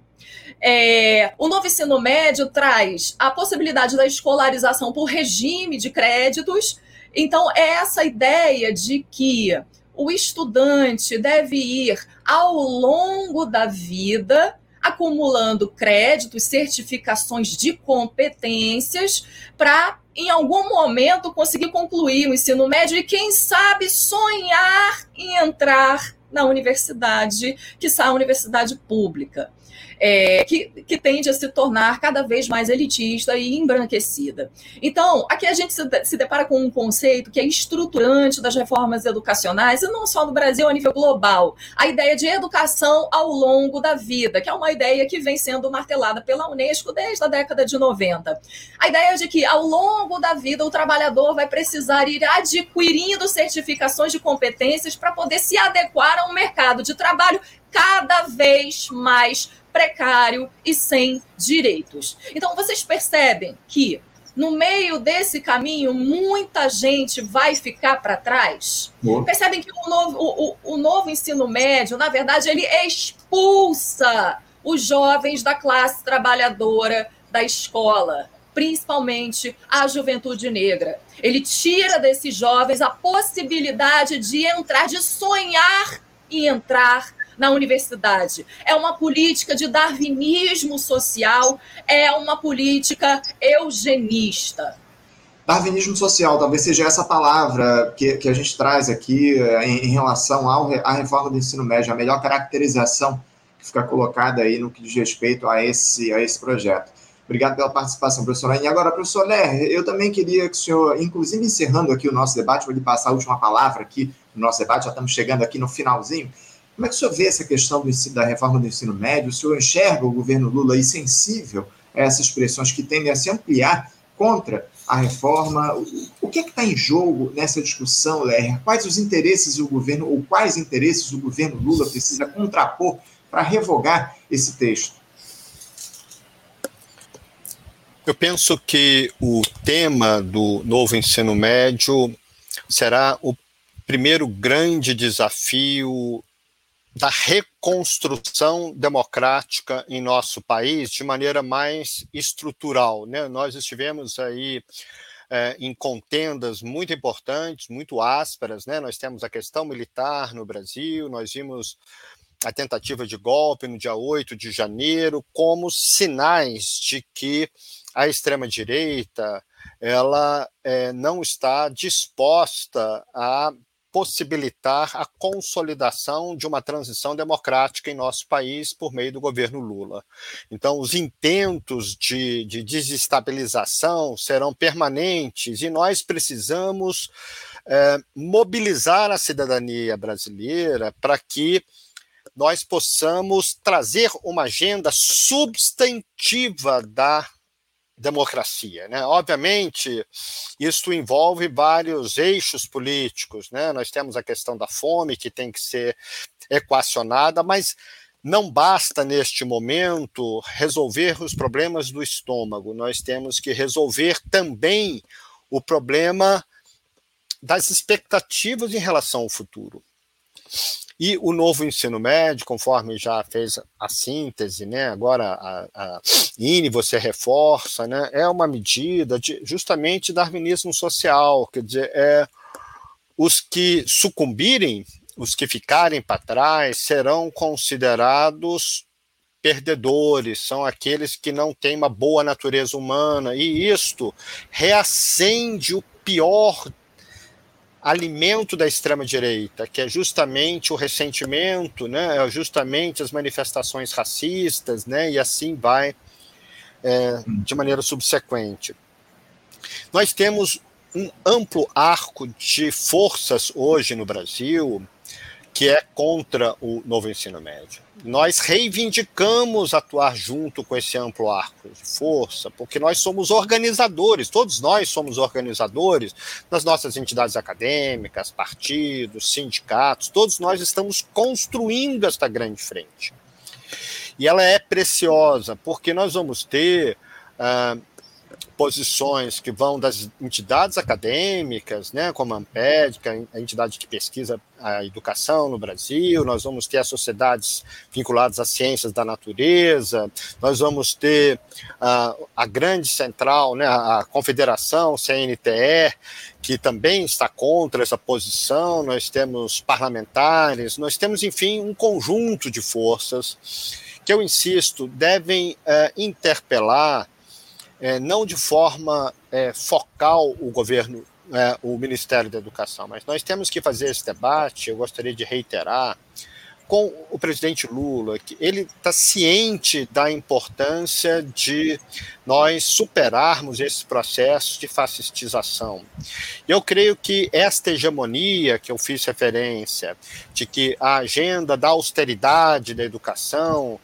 É, o novo ensino médio traz a possibilidade da escolarização por regime de créditos. Então, é essa ideia de que o estudante deve ir ao longo da vida acumulando créditos, certificações de competências para em algum momento conseguir concluir o ensino médio e quem sabe sonhar em entrar na universidade, que a universidade pública é, que, que tende a se tornar cada vez mais elitista e embranquecida. Então, aqui a gente se, se depara com um conceito que é estruturante das reformas educacionais, e não só no Brasil, a nível global. A ideia de educação ao longo da vida, que é uma ideia que vem sendo martelada pela Unesco desde a década de 90. A ideia de que ao longo da vida o trabalhador vai precisar ir adquirindo certificações de competências para poder se adequar a um mercado de trabalho cada vez mais precário e sem direitos. Então, vocês percebem que no meio desse caminho, muita gente vai ficar para trás. Percebem que o novo, o, o, o novo ensino médio, na verdade, ele expulsa os jovens da classe trabalhadora da escola, principalmente a juventude negra. Ele tira desses jovens a possibilidade de entrar, de sonhar e entrar na universidade. É uma política de darwinismo social, é uma política eugenista. Darwinismo social, talvez seja essa palavra que, que a gente traz aqui eh, em, em relação ao, à reforma do ensino médio, a melhor caracterização que fica colocada aí no que diz respeito a esse, a esse projeto. Obrigado pela participação, professor E agora, professor Ler, eu também queria que o senhor, inclusive encerrando aqui o nosso debate, vou lhe passar a última palavra aqui no nosso debate, já estamos chegando aqui no finalzinho. Como é que o senhor vê essa questão ensino, da reforma do ensino médio? O senhor enxerga o governo Lula aí sensível a essas pressões que tendem a se ampliar contra a reforma? O que é está em jogo nessa discussão, Ler? Quais os interesses do governo, ou quais interesses o governo Lula precisa contrapor para revogar esse texto? Eu penso que o tema do novo ensino médio será o primeiro grande desafio da reconstrução democrática em nosso país de maneira mais estrutural. Né? Nós estivemos aí é, em contendas muito importantes, muito ásperas. Né? Nós temos a questão militar no Brasil, nós vimos a tentativa de golpe no dia 8 de janeiro como sinais de que a extrema-direita ela é, não está disposta a possibilitar a consolidação de uma transição democrática em nosso país por meio do governo Lula. Então, os intentos de, de desestabilização serão permanentes e nós precisamos é, mobilizar a cidadania brasileira para que nós possamos trazer uma agenda substantiva da democracia. Né? Obviamente, isso envolve vários eixos políticos. Né? Nós temos a questão da fome, que tem que ser equacionada, mas não basta, neste momento, resolver os problemas do estômago, nós temos que resolver também o problema das expectativas em relação ao futuro. E o novo ensino médio, conforme já fez a síntese, né, agora a, a INE você reforça, né, é uma medida de justamente darwinismo social, quer dizer, é, os que sucumbirem, os que ficarem para trás, serão considerados perdedores, são aqueles que não têm uma boa natureza humana, e isto reacende o pior alimento da extrema-direita, que é justamente o ressentimento, né, é justamente as manifestações racistas, né, e assim vai é, de maneira subsequente. Nós temos um amplo arco de forças hoje no Brasil que é contra o novo ensino médio nós reivindicamos atuar junto com esse amplo arco de força, porque nós somos organizadores, todos nós somos organizadores nas nossas entidades acadêmicas, partidos, sindicatos, todos nós estamos construindo esta grande frente. E ela é preciosa, porque nós vamos ter uh, posições que vão das entidades acadêmicas, né, como a Amped, que é a entidade que pesquisa a educação no Brasil, nós vamos ter as sociedades vinculadas às ciências da natureza, nós vamos ter a, a grande central, né, a Confederação CNTE, que também está contra essa posição, nós temos parlamentares, nós temos, enfim, um conjunto de forças que eu insisto, devem uh, interpelar é, não de forma é, focal o governo, é, o Ministério da Educação, mas nós temos que fazer esse debate, eu gostaria de reiterar, com o presidente Lula, que ele está ciente da importância de nós superarmos esses processos de fascistização. Eu creio que esta hegemonia que eu fiz referência, de que a agenda da austeridade da educação,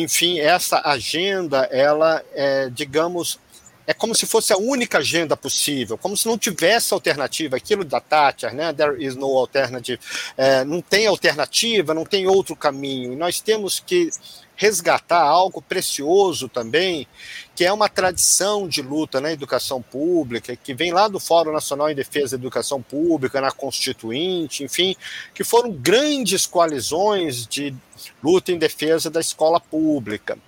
enfim, essa agenda, ela, é, digamos, é como se fosse a única agenda possível, como se não tivesse alternativa, aquilo da Thatcher, né? There is no alternative. É, não tem alternativa, não tem outro caminho. Nós temos que resgatar algo precioso também, que é uma tradição de luta na educação pública, que vem lá do Fórum Nacional em Defesa da Educação Pública, na Constituinte, enfim, que foram grandes coalizões de luta em defesa da escola pública.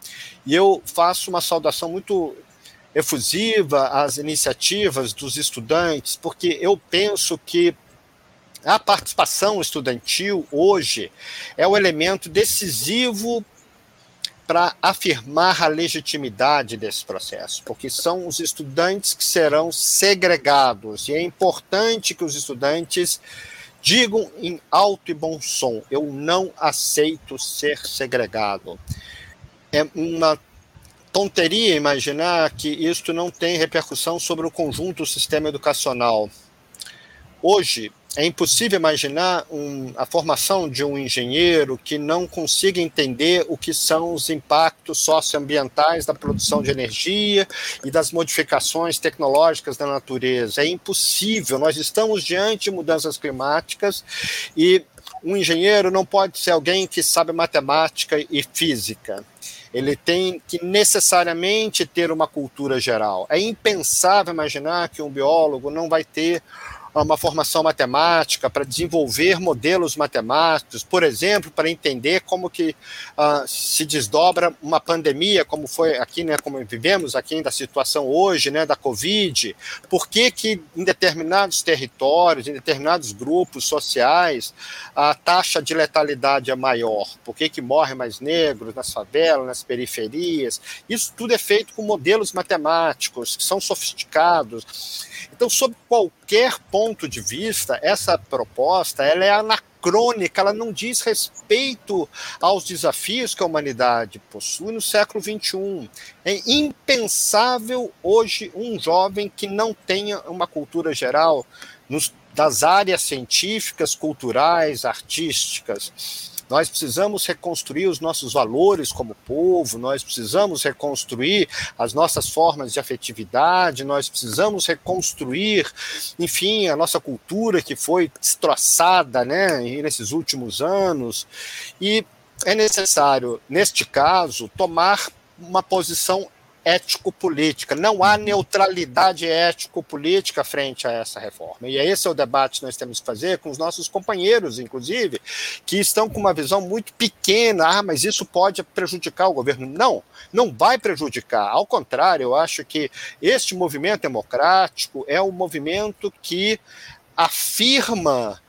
E eu faço uma saudação muito efusiva às iniciativas dos estudantes, porque eu penso que a participação estudantil hoje é o elemento decisivo para afirmar a legitimidade desse processo, porque são os estudantes que serão segregados, e é importante que os estudantes digam em alto e bom som: eu não aceito ser segregado. É uma tonteria imaginar que isto não tem repercussão sobre o conjunto do sistema educacional. Hoje, é impossível imaginar um, a formação de um engenheiro que não consiga entender o que são os impactos socioambientais da produção de energia e das modificações tecnológicas da natureza. É impossível. Nós estamos diante de mudanças climáticas e um engenheiro não pode ser alguém que sabe matemática e física. Ele tem que necessariamente ter uma cultura geral. É impensável imaginar que um biólogo não vai ter uma formação matemática, para desenvolver modelos matemáticos, por exemplo, para entender como que uh, se desdobra uma pandemia, como foi aqui, né, como vivemos aqui da situação hoje, né, da Covid, por que que em determinados territórios, em determinados grupos sociais, a taxa de letalidade é maior, por que que morrem mais negros nas favelas, nas periferias, isso tudo é feito com modelos matemáticos, que são sofisticados, então, sob qualquer ponto de vista, essa proposta ela é anacrônica, ela não diz respeito aos desafios que a humanidade possui no século XXI. É impensável hoje um jovem que não tenha uma cultura geral nos, das áreas científicas, culturais, artísticas nós precisamos reconstruir os nossos valores como povo, nós precisamos reconstruir as nossas formas de afetividade, nós precisamos reconstruir, enfim, a nossa cultura que foi destroçada né, nesses últimos anos. E é necessário, neste caso, tomar uma posição ético-política. Não há neutralidade ético-política frente a essa reforma. E esse é o debate que nós temos que fazer com os nossos companheiros, inclusive, que estão com uma visão muito pequena. Ah, mas isso pode prejudicar o governo. Não, não vai prejudicar. Ao contrário, eu acho que este movimento democrático é um movimento que afirma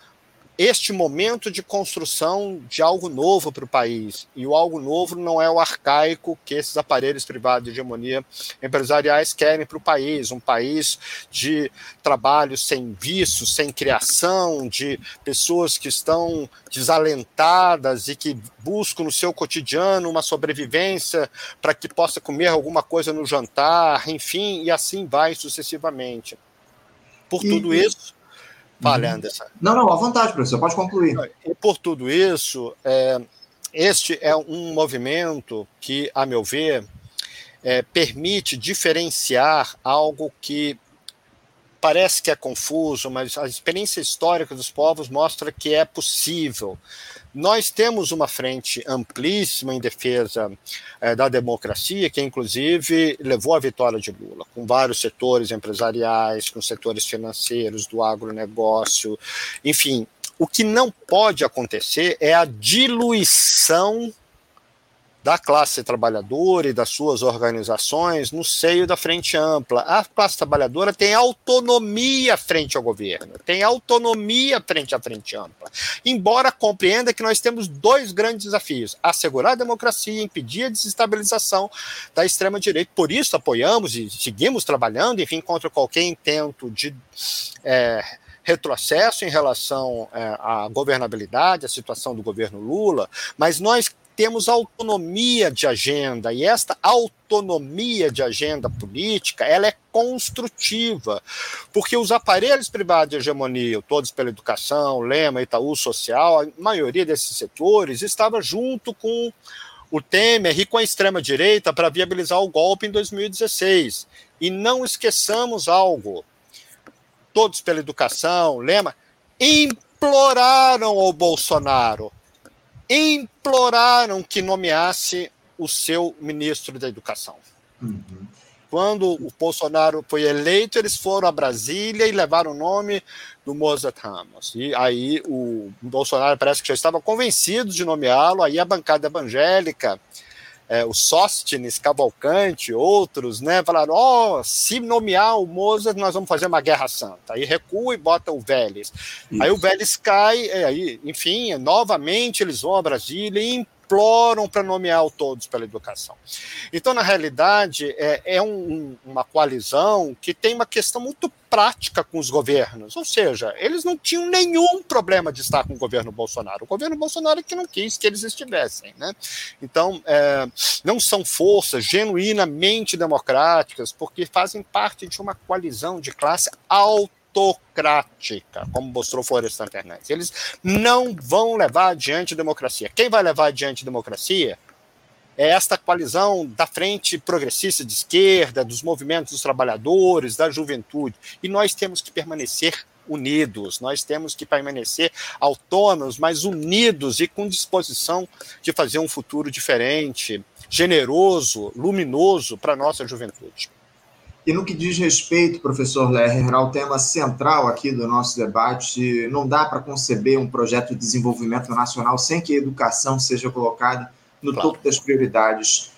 este momento de construção de algo novo para o país. E o algo novo não é o arcaico que esses aparelhos privados de hegemonia empresariais querem para o país. Um país de trabalho sem vícios, sem criação, de pessoas que estão desalentadas e que buscam no seu cotidiano uma sobrevivência para que possa comer alguma coisa no jantar, enfim, e assim vai sucessivamente. Por tudo isso Fale, uhum. Anderson. Não, não, à vontade, professor, pode concluir. E por tudo isso, é, este é um movimento que, a meu ver, é, permite diferenciar algo que parece que é confuso, mas a experiência histórica dos povos mostra que é possível. Nós temos uma frente amplíssima em defesa é, da democracia, que inclusive levou à vitória de Lula, com vários setores empresariais, com setores financeiros, do agronegócio, enfim. O que não pode acontecer é a diluição da classe trabalhadora e das suas organizações no seio da frente ampla. A classe trabalhadora tem autonomia frente ao governo, tem autonomia frente à frente ampla. Embora compreenda que nós temos dois grandes desafios: assegurar a democracia e impedir a desestabilização da extrema-direita. Por isso, apoiamos e seguimos trabalhando, enfim, contra qualquer intento de. É, retrocesso em relação é, à governabilidade, à situação do governo Lula, mas nós temos autonomia de agenda e esta autonomia de agenda política ela é construtiva, porque os aparelhos privados de hegemonia, todos pela educação, Lema, Itaú Social, a maioria desses setores estava junto com o Temer e com a extrema-direita para viabilizar o golpe em 2016. E não esqueçamos algo: todos pela educação, Lema, imploraram ao Bolsonaro imploraram que nomeasse o seu ministro da Educação. Uhum. Quando o Bolsonaro foi eleito, eles foram a Brasília e levaram o nome do Mozart Ramos. E aí o Bolsonaro parece que já estava convencido de nomeá-lo, aí a bancada evangélica é, o Sóstenes, Cavalcante, outros, né, falaram: ó, oh, se nomear o Mozart, nós vamos fazer uma guerra santa. Aí recua e bota o Vélez. Isso. Aí o Vélez cai, é, aí, enfim, novamente eles vão a Brasília e imploram para nomear todos pela educação. Então, na realidade, é, é um, uma coalizão que tem uma questão muito prática com os governos, ou seja, eles não tinham nenhum problema de estar com o governo Bolsonaro. O governo Bolsonaro é que não quis que eles estivessem, né? Então, é, não são forças genuinamente democráticas, porque fazem parte de uma coalizão de classe autocrática, como mostrou Florestan Fernandes. Eles não vão levar adiante a democracia. Quem vai levar adiante a democracia é esta coalizão da frente progressista de esquerda, dos movimentos dos trabalhadores, da juventude. E nós temos que permanecer unidos, nós temos que permanecer autônomos, mas unidos e com disposição de fazer um futuro diferente, generoso, luminoso para a nossa juventude. E no que diz respeito, professor Lerner, ao tema central aqui do nosso debate, não dá para conceber um projeto de desenvolvimento nacional sem que a educação seja colocada no claro. topo das prioridades.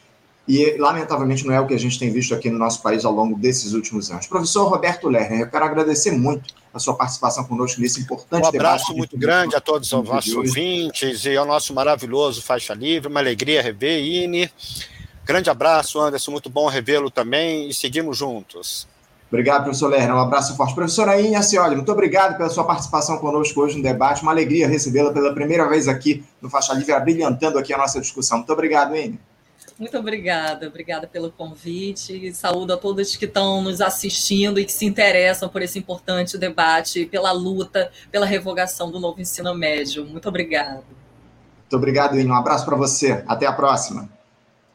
E, lamentavelmente, não é o que a gente tem visto aqui no nosso país ao longo desses últimos anos. Professor Roberto Lerner, eu quero agradecer muito a sua participação conosco nesse importante debate. Um abraço debate muito grande a todos os nossos ouvintes e ao nosso maravilhoso Faixa Livre. Uma alegria rever, Ine. Grande abraço, Anderson. Muito bom revê-lo também e seguimos juntos. Obrigado, professor Lerner. Um abraço forte. Professora Inha Cioli, muito obrigado pela sua participação conosco hoje no debate. Uma alegria recebê-la pela primeira vez aqui no Faixa Livre, brilhantando aqui a nossa discussão. Muito obrigado, Inha. Muito obrigada, obrigada pelo convite. Saúdo a todos que estão nos assistindo e que se interessam por esse importante debate, pela luta, pela revogação do novo ensino médio. Muito obrigada. Muito obrigado, Inha. Um abraço para você. Até a próxima.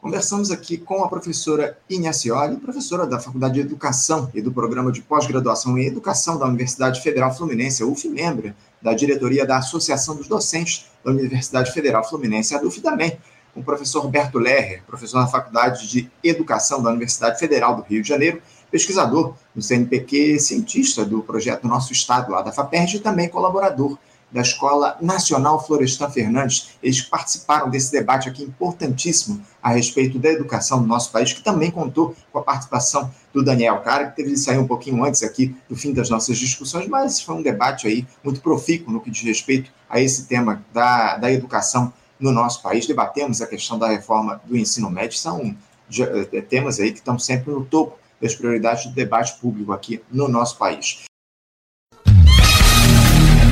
Conversamos aqui com a professora Ignacioli, professora da Faculdade de Educação e do Programa de Pós-Graduação em Educação da Universidade Federal Fluminense, a UF, membro da diretoria da Associação dos Docentes da Universidade Federal Fluminense, a também, com o professor Roberto Lerrer, professor da Faculdade de Educação da Universidade Federal do Rio de Janeiro, pesquisador do CNPq, cientista do projeto Nosso Estado, lá da FAPERJ, e também colaborador da Escola Nacional Florestan Fernandes. Eles participaram desse debate aqui importantíssimo a respeito da educação do nosso país, que também contou com a participação do Daniel Cara, que teve de sair um pouquinho antes aqui do fim das nossas discussões, mas foi um debate aí muito profícuo no que diz respeito a esse tema da, da educação no nosso país. Debatemos a questão da reforma do ensino médio, são eh, temas aí que estão sempre no topo das prioridades do debate público aqui no nosso país.